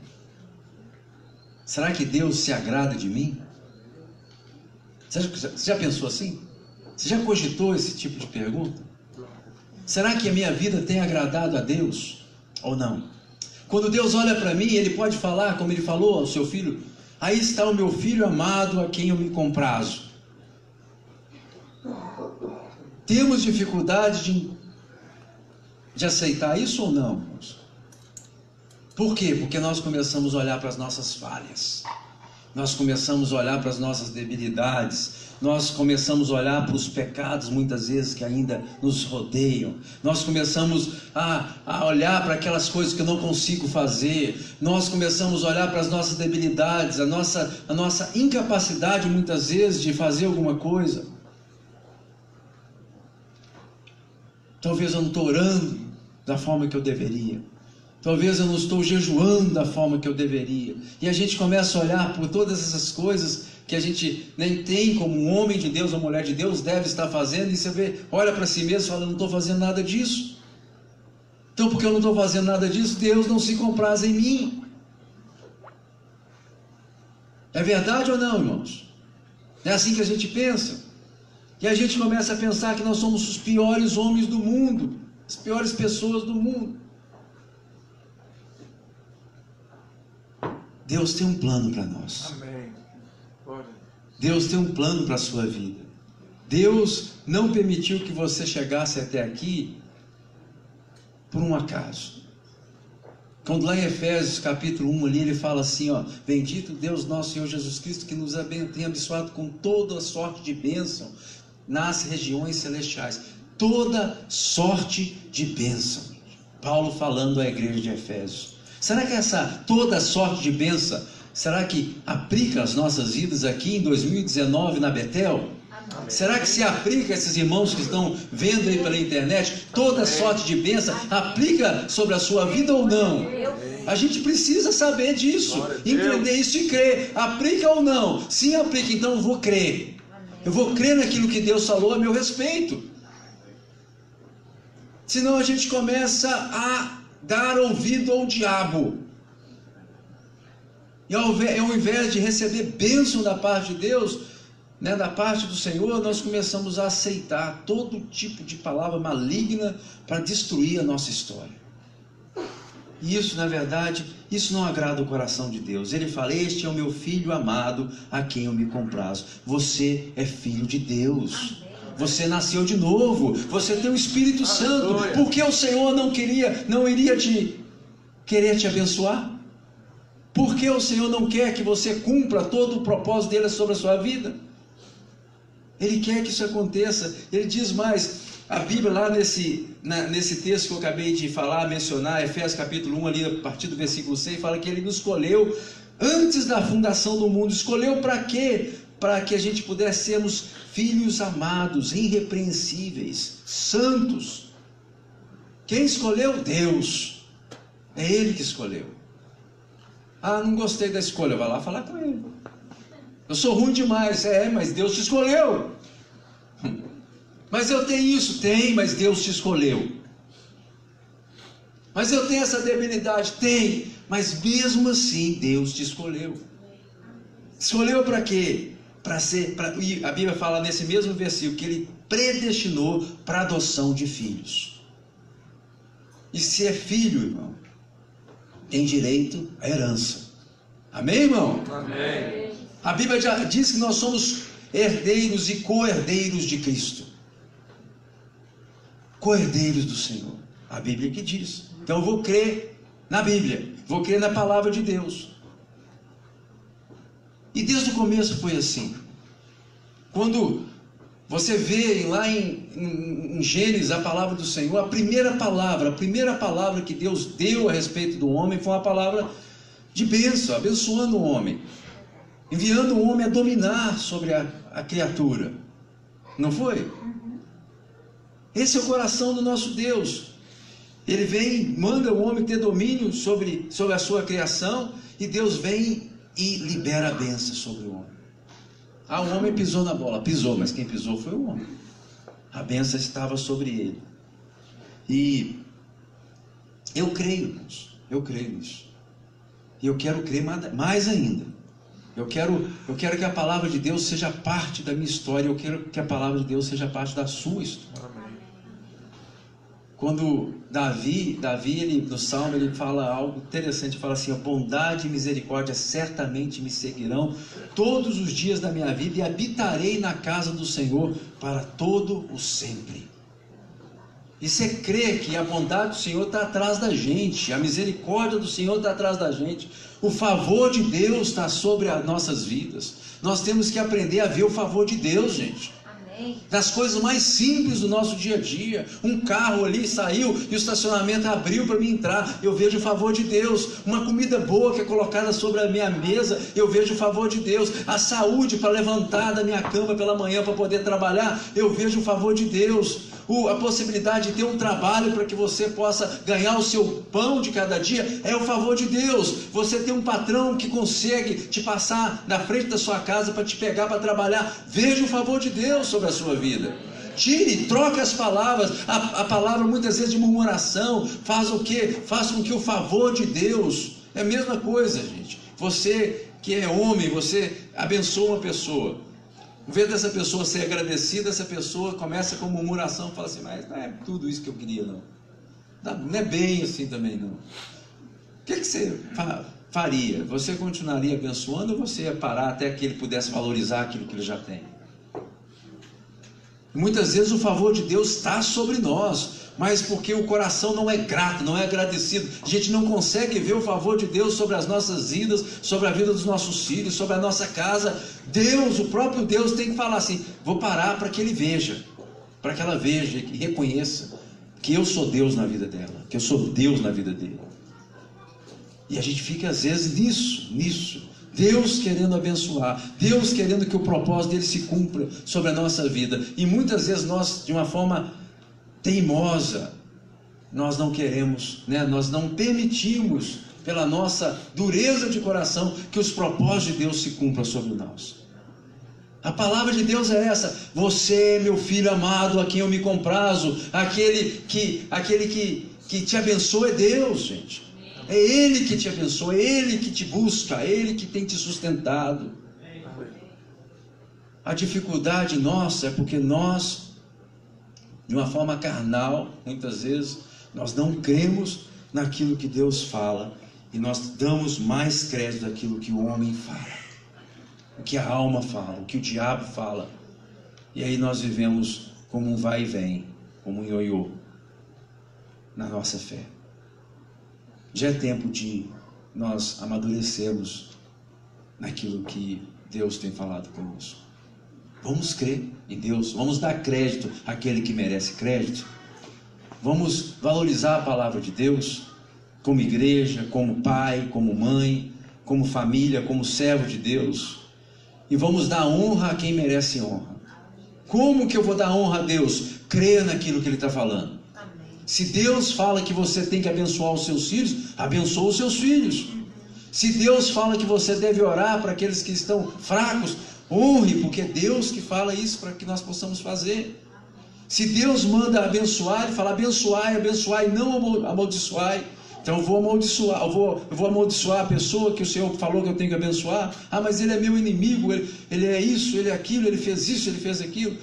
Será que Deus se agrada de mim? Você já, pensou assim? Você já cogitou esse tipo de pergunta? Será que a minha vida tem agradado a Deus ou não? Quando Deus olha para mim, Ele pode falar, como Ele falou ao seu filho: Aí está o meu filho amado a quem eu me comprazo. Temos dificuldade de de aceitar isso ou não? Por quê? Porque nós começamos a olhar para as nossas falhas, nós começamos a olhar para as nossas debilidades, nós começamos a olhar para os pecados muitas vezes que ainda nos rodeiam, nós começamos a, a olhar para aquelas coisas que eu não consigo fazer, nós começamos a olhar para as nossas debilidades, a nossa, a nossa incapacidade muitas vezes de fazer alguma coisa. Talvez eu não estou orando da forma que eu deveria. Talvez eu não estou jejuando da forma que eu deveria. E a gente começa a olhar por todas essas coisas que a gente nem tem como um homem de Deus ou mulher de Deus deve estar fazendo, e você vê, olha para si mesmo e fala, não estou fazendo nada disso. Então, porque eu não estou fazendo nada disso, Deus não se compraz em mim. É verdade ou não, irmãos? É assim que a gente pensa. E a gente começa a pensar que nós somos os piores homens do mundo as piores pessoas do mundo. Deus tem um plano para nós. Amém. Deus tem um plano para a sua vida. Deus não permitiu que você chegasse até aqui por um acaso. Quando lá em Efésios capítulo 1 ali ele fala assim, ó, bendito Deus nosso Senhor Jesus Cristo que nos tem abençoado com toda sorte de bênção nas regiões celestiais. Toda sorte de bênção. Paulo falando à igreja de Efésios. Será que essa toda sorte de bênção, será que aplica as nossas vidas aqui em 2019 na Betel? Será que se aplica a esses irmãos que estão vendo aí pela internet, toda sorte de bênção, aplica sobre a sua vida ou não? A gente precisa saber disso, entender isso e crer. Aplica ou não? Sim, aplica, então eu vou crer. Eu vou crer naquilo que Deus falou a meu respeito. Senão a gente começa a dar ouvido ao diabo. E ao invés de receber bênção da parte de Deus, né, da parte do Senhor, nós começamos a aceitar todo tipo de palavra maligna para destruir a nossa história. E isso, na verdade, isso não agrada o coração de Deus. Ele fala: Este é o meu filho amado, a quem eu me comprazo. Você é filho de Deus. Você nasceu de novo. Você tem o Espírito Santo. Por que o Senhor não queria, não iria te querer te abençoar? Por que o Senhor não quer que você cumpra todo o propósito dele sobre a sua vida? Ele quer que isso aconteça. Ele diz mais, a Bíblia lá nesse, na, nesse texto que eu acabei de falar, mencionar, Efésios capítulo 1, ali a partir do versículo 6, fala que ele nos escolheu antes da fundação do mundo. Escolheu para quê? Para que a gente pudesse sermos filhos amados, irrepreensíveis, santos. Quem escolheu? Deus. É Ele que escolheu. Ah, não gostei da escolha. Vai lá falar com Ele. Eu sou ruim demais. É, mas Deus te escolheu. Mas eu tenho isso? Tem, mas Deus te escolheu. Mas eu tenho essa debilidade? Tem, mas mesmo assim Deus te escolheu. Escolheu para quê? Para ser, pra, a Bíblia fala nesse mesmo versículo que ele predestinou para adoção de filhos. E se é filho, irmão, tem direito à herança. Amém, irmão? Amém. A Bíblia já diz que nós somos herdeiros e co-herdeiros de Cristo. Co-herdeiros do Senhor. A Bíblia que diz. Então eu vou crer na Bíblia, vou crer na palavra de Deus. E desde o começo foi assim. Quando você vê lá em, em, em, Gênesis a palavra do Senhor, a primeira palavra, a primeira palavra que Deus deu a respeito do homem foi uma palavra de bênção, abençoando o homem enviando o homem a dominar sobre a, a criatura. Não foi? Esse é o coração do nosso Deus. Ele vem, manda o homem ter domínio sobre, sobre a sua criação, e Deus vem e libera a benção sobre o homem. Ah, o homem pisou na bola, pisou, mas quem pisou foi o homem. A benção estava sobre ele. E eu creio nisso, eu creio nisso. E eu quero crer mais ainda. Eu quero, eu quero que a palavra de Deus seja parte da minha história. Eu quero que a palavra de Deus seja parte da sua história. Quando Davi, Davi ele, no Salmo, ele fala algo interessante, fala assim: a bondade e misericórdia certamente me seguirão todos os dias da minha vida e habitarei na casa do Senhor para todo o sempre. E você crê que a bondade do Senhor está atrás da gente, a misericórdia do Senhor está atrás da gente, o favor de Deus está sobre as nossas vidas. Nós temos que aprender a ver o favor de Deus, gente. Das coisas mais simples do nosso dia a dia. Um carro ali saiu e o estacionamento abriu para mim entrar. Eu vejo o favor de Deus. Uma comida boa que é colocada sobre a minha mesa. Eu vejo o favor de Deus. A saúde para levantar da minha cama pela manhã para poder trabalhar. Eu vejo o favor de Deus a possibilidade de ter um trabalho para que você possa ganhar o seu pão de cada dia, é o favor de Deus. Você tem um patrão que consegue te passar na frente da sua casa para te pegar para trabalhar. Veja o favor de Deus sobre sua vida. Tire, troque as palavras. A, a palavra muitas vezes de murmuração faz o que? Faz com que o favor de Deus é a mesma coisa, gente. Você que é homem, você abençoa uma pessoa. Em vez dessa pessoa ser agradecida, essa pessoa começa com murmuração, fala assim, mas não é tudo isso que eu queria, não. Não é bem assim também, não. O que, que você faria? Você continuaria abençoando ou você ia parar até que ele pudesse valorizar aquilo que ele já tem? Muitas vezes o favor de Deus está sobre nós. mas porque o coração não é grato, não é agradecido. A gente não consegue ver o favor de Deus sobre as nossas vidas, sobre a vida dos nossos filhos, sobre a nossa casa. Deus, o próprio Deus, tem que falar assim: vou parar para que ele veja, para que ela veja e reconheça que eu sou Deus na vida dela, que eu sou Deus na vida dele. E a gente fica às vezes nisso, nisso. Deus querendo abençoar, Deus querendo que o propósito dele se cumpra sobre a nossa vida. E muitas vezes nós, de uma forma teimosa, nós não queremos, né? nós não permitimos, pela nossa dureza de coração, que os propósitos de Deus se cumpram sobre nós. A palavra de Deus é essa: Você, meu filho amado, a quem eu me comprazo, aquele que, aquele que, que te abençoa é Deus, gente. É Ele que te abençoa, é Ele que te busca, é Ele que tem te sustentado. A dificuldade nossa é porque nós, de uma forma carnal, muitas vezes, nós não cremos naquilo que Deus fala e nós damos mais crédito daquilo que o homem fala, o que a alma fala, o que o diabo fala. E aí nós vivemos como um vai e vem, como um ioiô na nossa fé. Já é tempo de nós amadurecermos naquilo que Deus tem falado conosco. Vamos crer em Deus, vamos dar crédito àquele que merece crédito. Vamos valorizar a palavra de Deus como igreja, como pai, como mãe, como família, como servo de Deus. E vamos dar honra a quem merece honra. Como que eu vou dar honra a Deus? Crer naquilo que Ele está falando. Se Deus fala que você tem que abençoar os seus filhos, abençoa os seus filhos. Se Deus fala que você deve orar para aqueles que estão fracos, honre, porque é Deus que fala isso para que nós possamos fazer. Se Deus manda abençoar, Ele fala abençoai, abençoai, não amaldiçoai. Então eu vou amaldiçoar, eu vou, eu vou amaldiçoar a pessoa que o Senhor falou que eu tenho que abençoar. Ah, mas ele é meu inimigo, ele, ele é isso, ele é aquilo, ele fez isso, ele fez aquilo.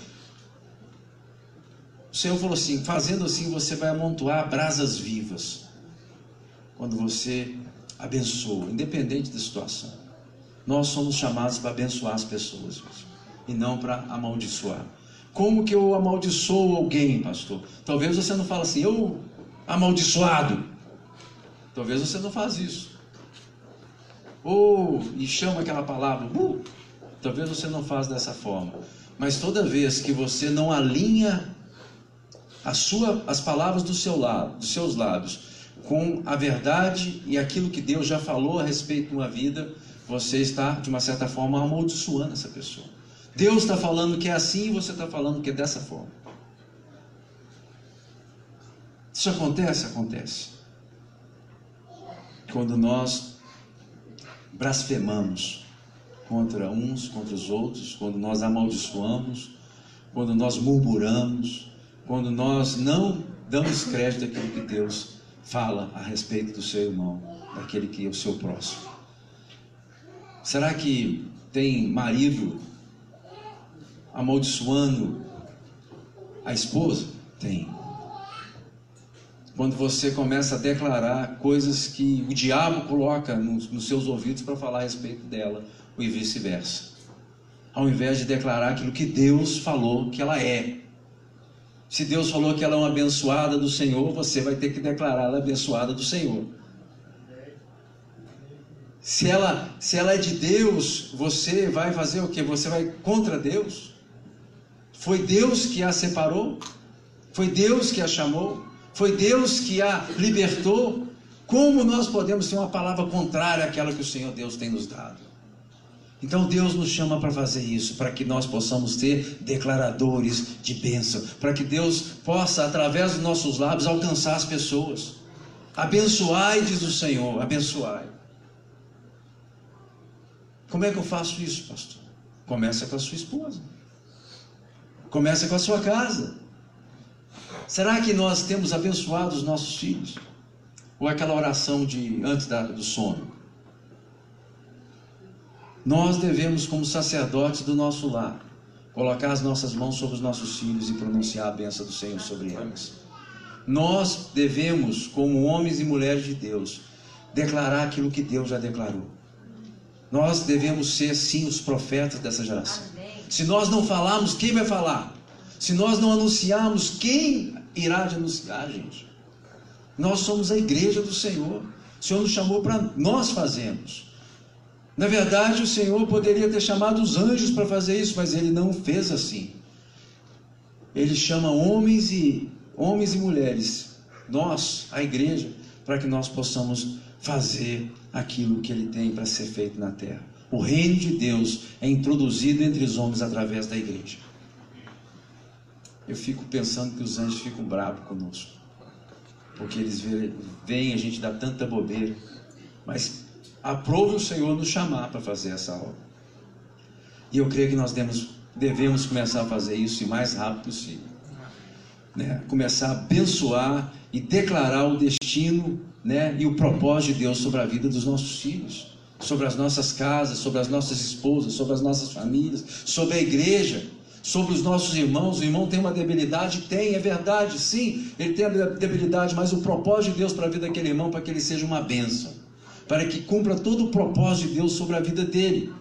O Senhor falou assim: fazendo assim você vai amontoar brasas vivas. Quando você abençoa, independente da situação. Nós somos chamados para abençoar as pessoas e não para amaldiçoar. Como que eu amaldiçoo alguém, pastor? Talvez você não fale assim, eu amaldiçoado. Talvez você não faz isso. Ou e chama aquela palavra, uh, talvez você não faz dessa forma. Mas toda vez que você não alinha sua, as palavras do seu lado, dos seus lábios com a verdade e aquilo que Deus já falou a respeito de uma vida, você está, de uma certa forma, amaldiçoando essa pessoa. Deus está falando que é assim e você está falando que é dessa forma. Isso acontece? Acontece. Quando nós blasfemamos contra uns, contra os outros, quando nós amaldiçoamos, quando nós murmuramos, quando nós não damos crédito àquilo que Deus fala a respeito do seu irmão, daquele que é o seu próximo. Será que tem marido amaldiçoando a esposa? Tem. Quando você começa a declarar coisas que o diabo coloca nos, nos seus ouvidos para falar a respeito dela, e vice-versa. Ao invés de declarar aquilo que Deus falou que ela é, se Deus falou que ela é uma abençoada do Senhor, você vai ter que declarar ela abençoada do Senhor. Se ela, se ela é de Deus, você vai fazer o que? Você vai contra Deus? Foi Deus que a separou? Foi Deus que a chamou? Foi Deus que a libertou? Como nós podemos ter uma palavra contrária àquela que o Senhor Deus tem nos dado? Então Deus nos chama para fazer isso, para que nós possamos ter declaradores de bênção, para que Deus possa, através dos nossos lábios, alcançar as pessoas. Abençoai, diz o Senhor, abençoai. Como é que eu faço isso, pastor? Começa com a sua esposa. Começa com a sua casa. Será que nós temos abençoado os nossos filhos? Ou aquela oração de antes da, do sono? Nós devemos, como sacerdotes do nosso lar, colocar as nossas mãos sobre os nossos filhos e pronunciar a benção do Senhor sobre eles. Nós devemos, como homens e mulheres de Deus, declarar aquilo que Deus já declarou. Nós devemos ser, sim, os profetas dessa geração. Se nós não falarmos, quem vai falar? Se nós não anunciarmos, quem irá de anunciar, gente. Nós somos a igreja do Senhor. O Senhor nos chamou para nós fazermos. Na verdade, o Senhor poderia ter chamado os anjos para fazer isso, mas ele não fez assim. Ele chama homens e homens e mulheres, nós, a igreja, para que nós possamos fazer aquilo que ele tem para ser feito na terra. O reino de Deus é introduzido entre os homens através da igreja. Eu fico pensando que os anjos ficam bravos conosco, porque eles veem a gente dar tanta bobeira, mas aprove o Senhor nos chamar para fazer essa obra. E eu creio que nós devemos, devemos começar a fazer isso o mais rápido possível. Né? Começar a abençoar e declarar o destino né? e o propósito de Deus sobre a vida dos nossos filhos, sobre as nossas casas, sobre as nossas esposas, sobre as nossas famílias, sobre a igreja, sobre os nossos irmãos. O irmão tem uma debilidade? Tem, é verdade, sim, ele tem a debilidade, mas o propósito de Deus para a vida daquele irmão, para que ele seja uma bênção, para que cumpra todo o propósito de Deus sobre a vida dele.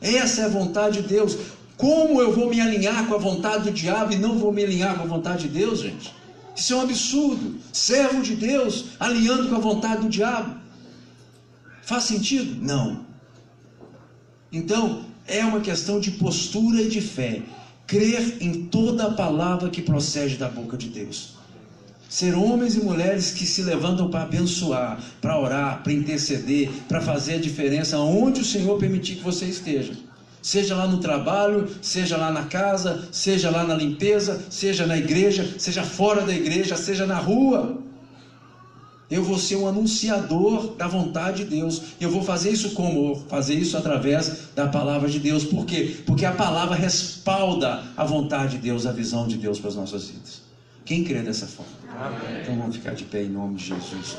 Essa é a vontade de Deus. Como eu vou me alinhar com a vontade do diabo e não vou me alinhar com a vontade de Deus, gente? Isso é um absurdo. Servo de Deus alinhando com a vontade do diabo. Faz sentido? Não. Então, é uma questão de postura e de fé. Crer em toda a palavra que procede da boca de Deus. Ser homens e mulheres que se levantam para abençoar, para orar, para interceder, para fazer a diferença onde o Senhor permitir que você esteja. Seja lá no trabalho, seja lá na casa, seja lá na limpeza, seja na igreja, seja fora da igreja, seja na rua. Eu vou ser um anunciador da vontade de Deus. Eu vou fazer isso como? Fazer isso através da palavra de Deus. Por quê? Porque a palavra respalda a vontade de Deus, a visão de Deus para as nossas vidas. Quem crê dessa forma? Amém. Então vamos ficar de pé em nome de Jesus.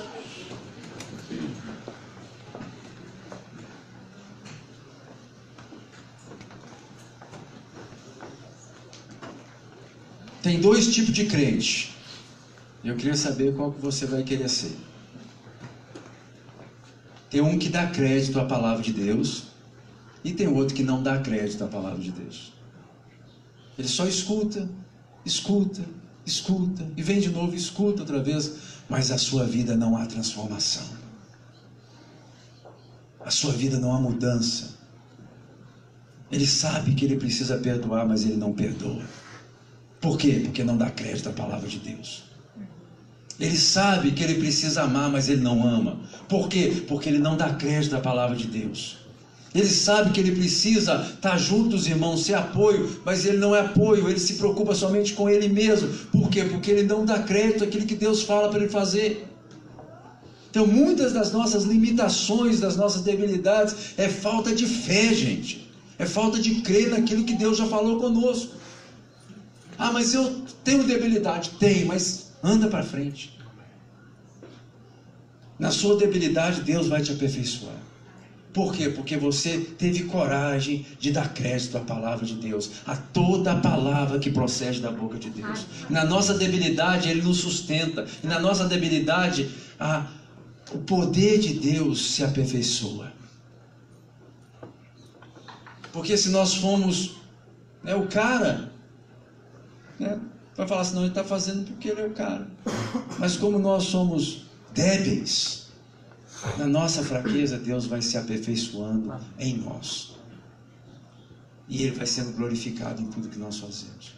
Tem dois tipos de crente. Eu queria saber qual que você vai querer ser. Tem um que dá crédito à palavra de Deus e tem outro que não dá crédito à palavra de Deus. Ele só escuta, escuta, escuta e vem de novo, escuta outra vez, mas a sua vida não há transformação. A sua vida não há mudança. Ele sabe que ele precisa perdoar, mas ele não perdoa. Por quê? Porque não dá crédito à palavra de Deus. Ele sabe que ele precisa amar, mas ele não ama. Por quê? Porque ele não dá crédito à palavra de Deus. Ele sabe que ele precisa estar junto dos irmãos, ser apoio, mas ele não é apoio, ele se preocupa somente com ele mesmo. Por quê? Porque ele não dá crédito àquilo que Deus fala para ele fazer. Então, muitas das nossas limitações, das nossas debilidades, é falta de fé, gente. É falta de crer naquilo que Deus já falou conosco. Ah, mas eu tenho debilidade. Tem, mas anda para frente. Na sua debilidade, Deus vai te aperfeiçoar. Por quê? Porque você teve coragem de dar crédito à palavra de Deus, a toda a palavra que procede da boca de Deus. E na nossa debilidade, Ele nos sustenta. E na nossa debilidade, a, o poder de Deus se aperfeiçoa. Porque se nós formos né, o cara né? Vai falar assim, não, ele está fazendo porque ele é o cara. Mas como nós somos débeis, na nossa fraqueza, Deus vai se aperfeiçoando em nós. E Ele vai sendo glorificado em tudo que nós fazemos.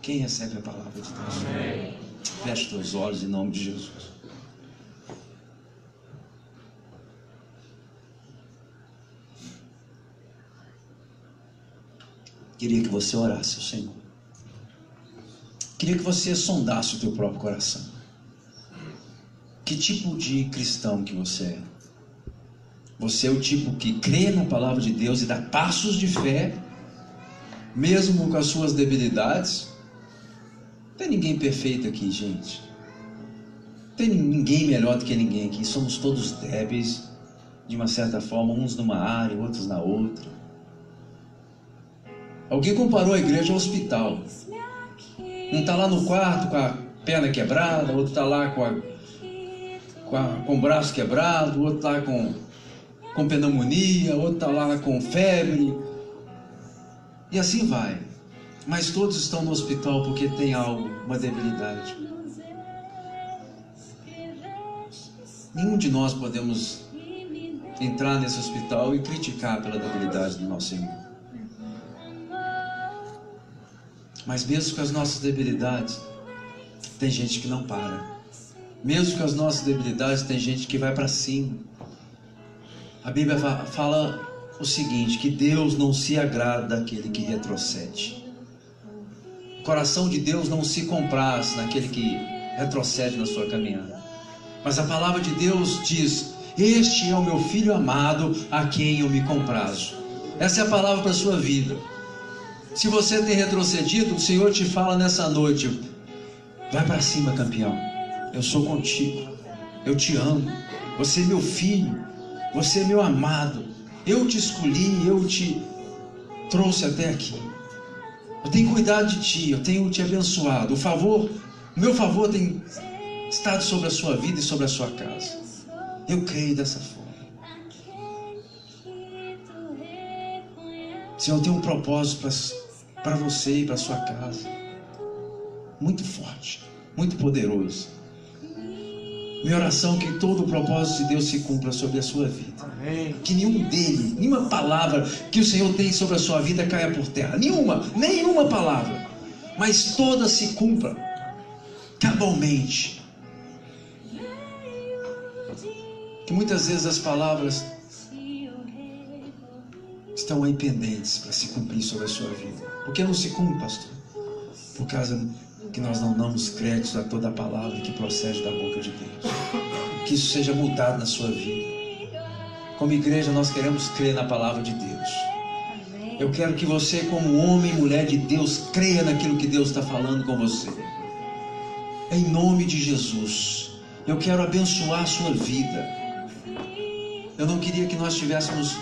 Quem recebe a palavra de Deus? Amém. Feche teus olhos em nome de Jesus. Queria que você orasse ao Senhor. Queria que você sondasse o teu próprio coração. Que tipo de cristão que você é? Você é o tipo que crê na palavra de Deus e dá passos de fé, mesmo com as suas debilidades? Não tem ninguém perfeito aqui, gente. Não tem ninguém melhor do que ninguém aqui. Somos todos débeis, de uma certa forma, uns numa área, outros na outra. Alguém comparou a igreja ao hospital. Um está lá no quarto com a perna quebrada, outro está lá com, a, com, a, com o braço quebrado, o outro está com, com pneumonia, o outro está lá com febre. E assim vai. Mas todos estão no hospital porque tem algo, uma debilidade. Nenhum de nós podemos entrar nesse hospital e criticar pela debilidade do nosso Senhor. Mas mesmo com as nossas debilidades, tem gente que não para. Mesmo com as nossas debilidades, tem gente que vai para cima. A Bíblia fala o seguinte: que Deus não se agrada daquele que retrocede. O coração de Deus não se compraz naquele que retrocede na sua caminhada. Mas a palavra de Deus diz: Este é o meu filho amado, a quem eu me comprazo. Essa é a palavra para a sua vida. Se você tem retrocedido, o Senhor te fala nessa noite: Vai para cima, campeão. Eu sou contigo. Eu te amo. Você é meu filho. Você é meu amado. Eu te escolhi, eu te trouxe até aqui. Eu tenho cuidado de ti, eu tenho te abençoado. O favor, o meu favor tem estado sobre a sua vida e sobre a sua casa. Eu creio dessa forma. Senhor, eu tenho um propósito para você e para sua casa. Muito forte, muito poderoso. Minha oração é que todo o propósito de Deus se cumpra sobre a sua vida. Amém. Que nenhum dele, nenhuma palavra que o Senhor tem sobre a sua vida caia por terra. Nenhuma, nenhuma palavra. Mas toda se cumpra cabalmente. Que muitas vezes as palavras estão aí pendentes para se cumprir sobre a sua vida. Por que não se cumpre, pastor? Por causa que nós não damos crédito a toda a palavra que procede da boca de Deus. Que isso seja mudado na sua vida. Como igreja, nós queremos crer na palavra de Deus. Eu quero que você, como homem e mulher de Deus, creia naquilo que Deus está falando com você. Em nome de Jesus, eu quero abençoar a sua vida. Eu não queria que nós tivéssemos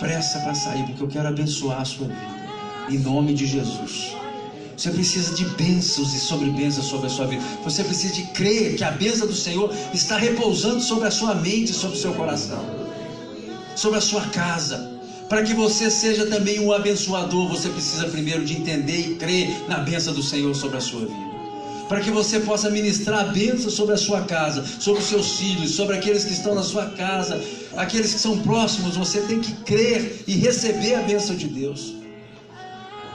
pressa para sair, porque eu quero abençoar a sua vida. Em nome de Jesus. Você precisa de bênçãos e sobre bênçãos sobre a sua vida. Você precisa de crer que a bênção do Senhor está repousando sobre a sua mente, sobre o seu coração, sobre a sua casa. Para que você seja também um abençoador, você precisa primeiro de entender e crer na bênção do Senhor sobre a sua vida. Para que você possa ministrar a bênção sobre a sua casa, sobre os seus filhos, sobre aqueles que estão na sua casa, aqueles que são próximos, você tem que crer e receber a bênção de Deus.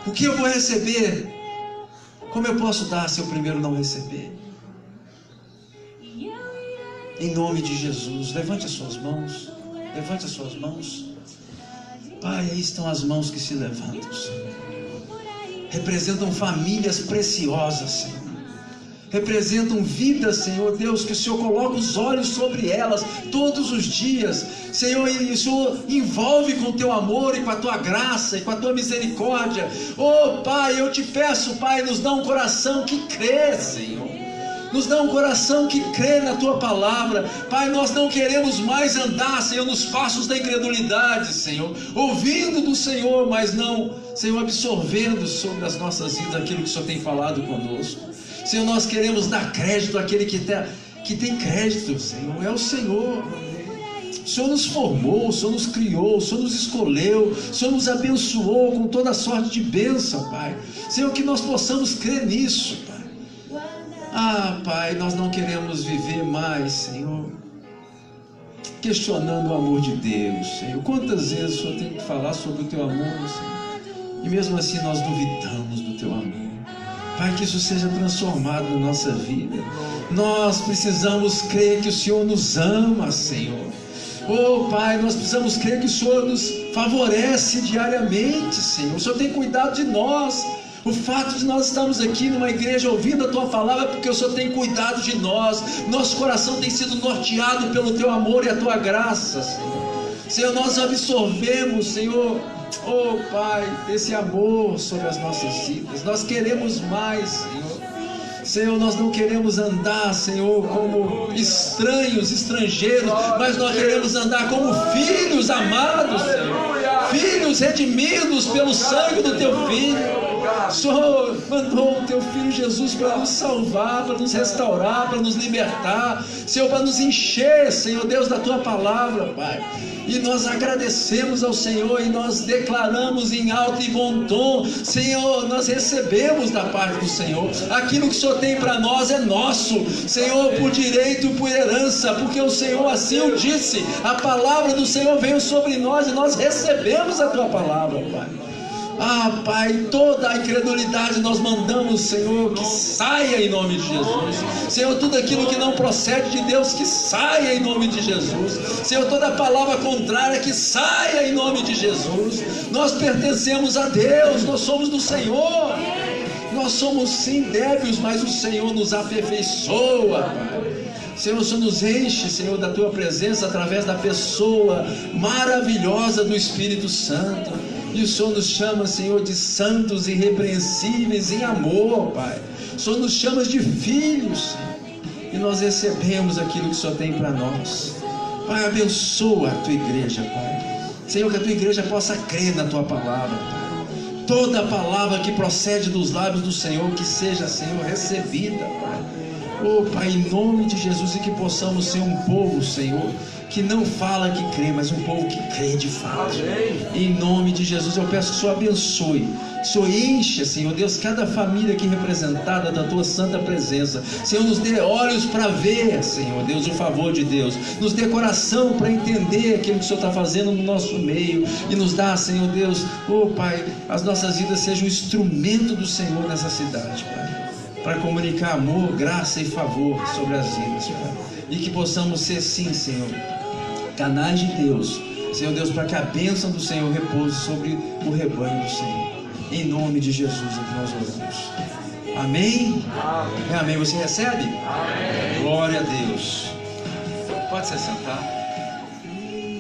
O que eu vou receber como eu posso dar se eu primeiro não receber? Em nome de Jesus, levante as suas mãos. Levante as suas mãos. Pai, aí estão as mãos que se levantam, Senhor. Representam famílias preciosas, Senhor representam vidas, Senhor Deus, que o Senhor coloca os olhos sobre elas todos os dias, Senhor, e o Senhor envolve com o teu amor e com a tua graça e com a tua misericórdia. Oh Pai, eu te peço, Pai, nos dá um coração que crê, Senhor. Nos dá um coração que crê na tua palavra. Pai, nós não queremos mais andar, Senhor, nos passos da incredulidade, Senhor. Ouvindo do Senhor, mas não, Senhor, absorvendo sobre as nossas vidas aquilo que o Senhor tem falado conosco. Senhor, nós queremos dar crédito àquele que tem, que tem crédito, Senhor, é o Senhor. O Senhor nos formou, o Senhor nos criou, o Senhor nos escolheu, o Senhor nos abençoou com toda sorte de bênção, Pai. Senhor, que nós possamos crer nisso, Pai. Ah, Pai, nós não queremos viver mais, Senhor, questionando o amor de Deus, Senhor. Quantas vezes o Senhor tem que falar sobre o teu amor, Senhor? E mesmo assim nós duvidamos do teu amor. Pai, que isso seja transformado na nossa vida. Nós precisamos crer que o Senhor nos ama, Senhor. Oh, Pai, nós precisamos crer que o Senhor nos favorece diariamente, Senhor. O Senhor tem cuidado de nós. O fato de nós estarmos aqui numa igreja ouvindo a tua palavra é porque o Senhor tem cuidado de nós. Nosso coração tem sido norteado pelo teu amor e a tua graça, Senhor. Senhor, nós absorvemos, Senhor, Oh Pai, esse amor sobre as nossas vidas. Nós queremos mais, Senhor. Senhor, nós não queremos andar, Senhor, como estranhos, estrangeiros, mas nós queremos andar como filhos amados, Senhor. Filhos redimidos pelo sangue do teu filho. Senhor mandou o teu filho Jesus para nos salvar, para nos restaurar, para nos libertar, Senhor, para nos encher, Senhor Deus, da tua palavra, Pai. E nós agradecemos ao Senhor e nós declaramos em alto e bom tom: Senhor, nós recebemos da parte do Senhor. Aquilo que o Senhor tem para nós é nosso, Senhor, por direito, por herança, porque o Senhor assim o disse. A palavra do Senhor veio sobre nós e nós recebemos a tua palavra, Pai. Ah, Pai, toda a incredulidade nós mandamos, Senhor, que saia em nome de Jesus. Senhor, tudo aquilo que não procede de Deus, que saia em nome de Jesus. Senhor, toda palavra contrária, que saia em nome de Jesus. Nós pertencemos a Deus, nós somos do Senhor. Nós somos sim débeis, mas o Senhor nos aperfeiçoa. Senhor, o Senhor nos enche, Senhor, da tua presença através da pessoa maravilhosa do Espírito Santo. E o Senhor nos chama, Senhor, de santos irrepreensíveis em amor, Pai. O Senhor nos chama de filhos, Senhor. E nós recebemos aquilo que o Senhor tem para nós. Pai, abençoa a tua igreja, Pai. Senhor, que a tua igreja possa crer na tua palavra. Toda palavra que procede dos lábios do Senhor, que seja, Senhor, recebida, Pai. Oh, Pai, em nome de Jesus, e que possamos ser um povo, Senhor, que não fala que crê, mas um povo que crê de fato. Em nome de Jesus, eu peço que o Senhor abençoe. Senhor encha, Senhor Deus, cada família aqui representada da tua santa presença. Senhor, nos dê olhos para ver, Senhor Deus, o favor de Deus. Nos dê coração para entender aquilo que o Senhor está fazendo no nosso meio. E nos dá, Senhor Deus, oh Pai, as nossas vidas sejam um instrumento do Senhor nessa cidade, Pai. Para comunicar amor, graça e favor sobre as vidas, Pai. E que possamos ser, sim, Senhor canais de Deus, Senhor Deus, para que a bênção do Senhor repouse sobre o rebanho do Senhor. Em nome de Jesus é que nós oramos. Amém? Amém. Amém. Você recebe? Amém. Glória a Deus. Pode se sentar.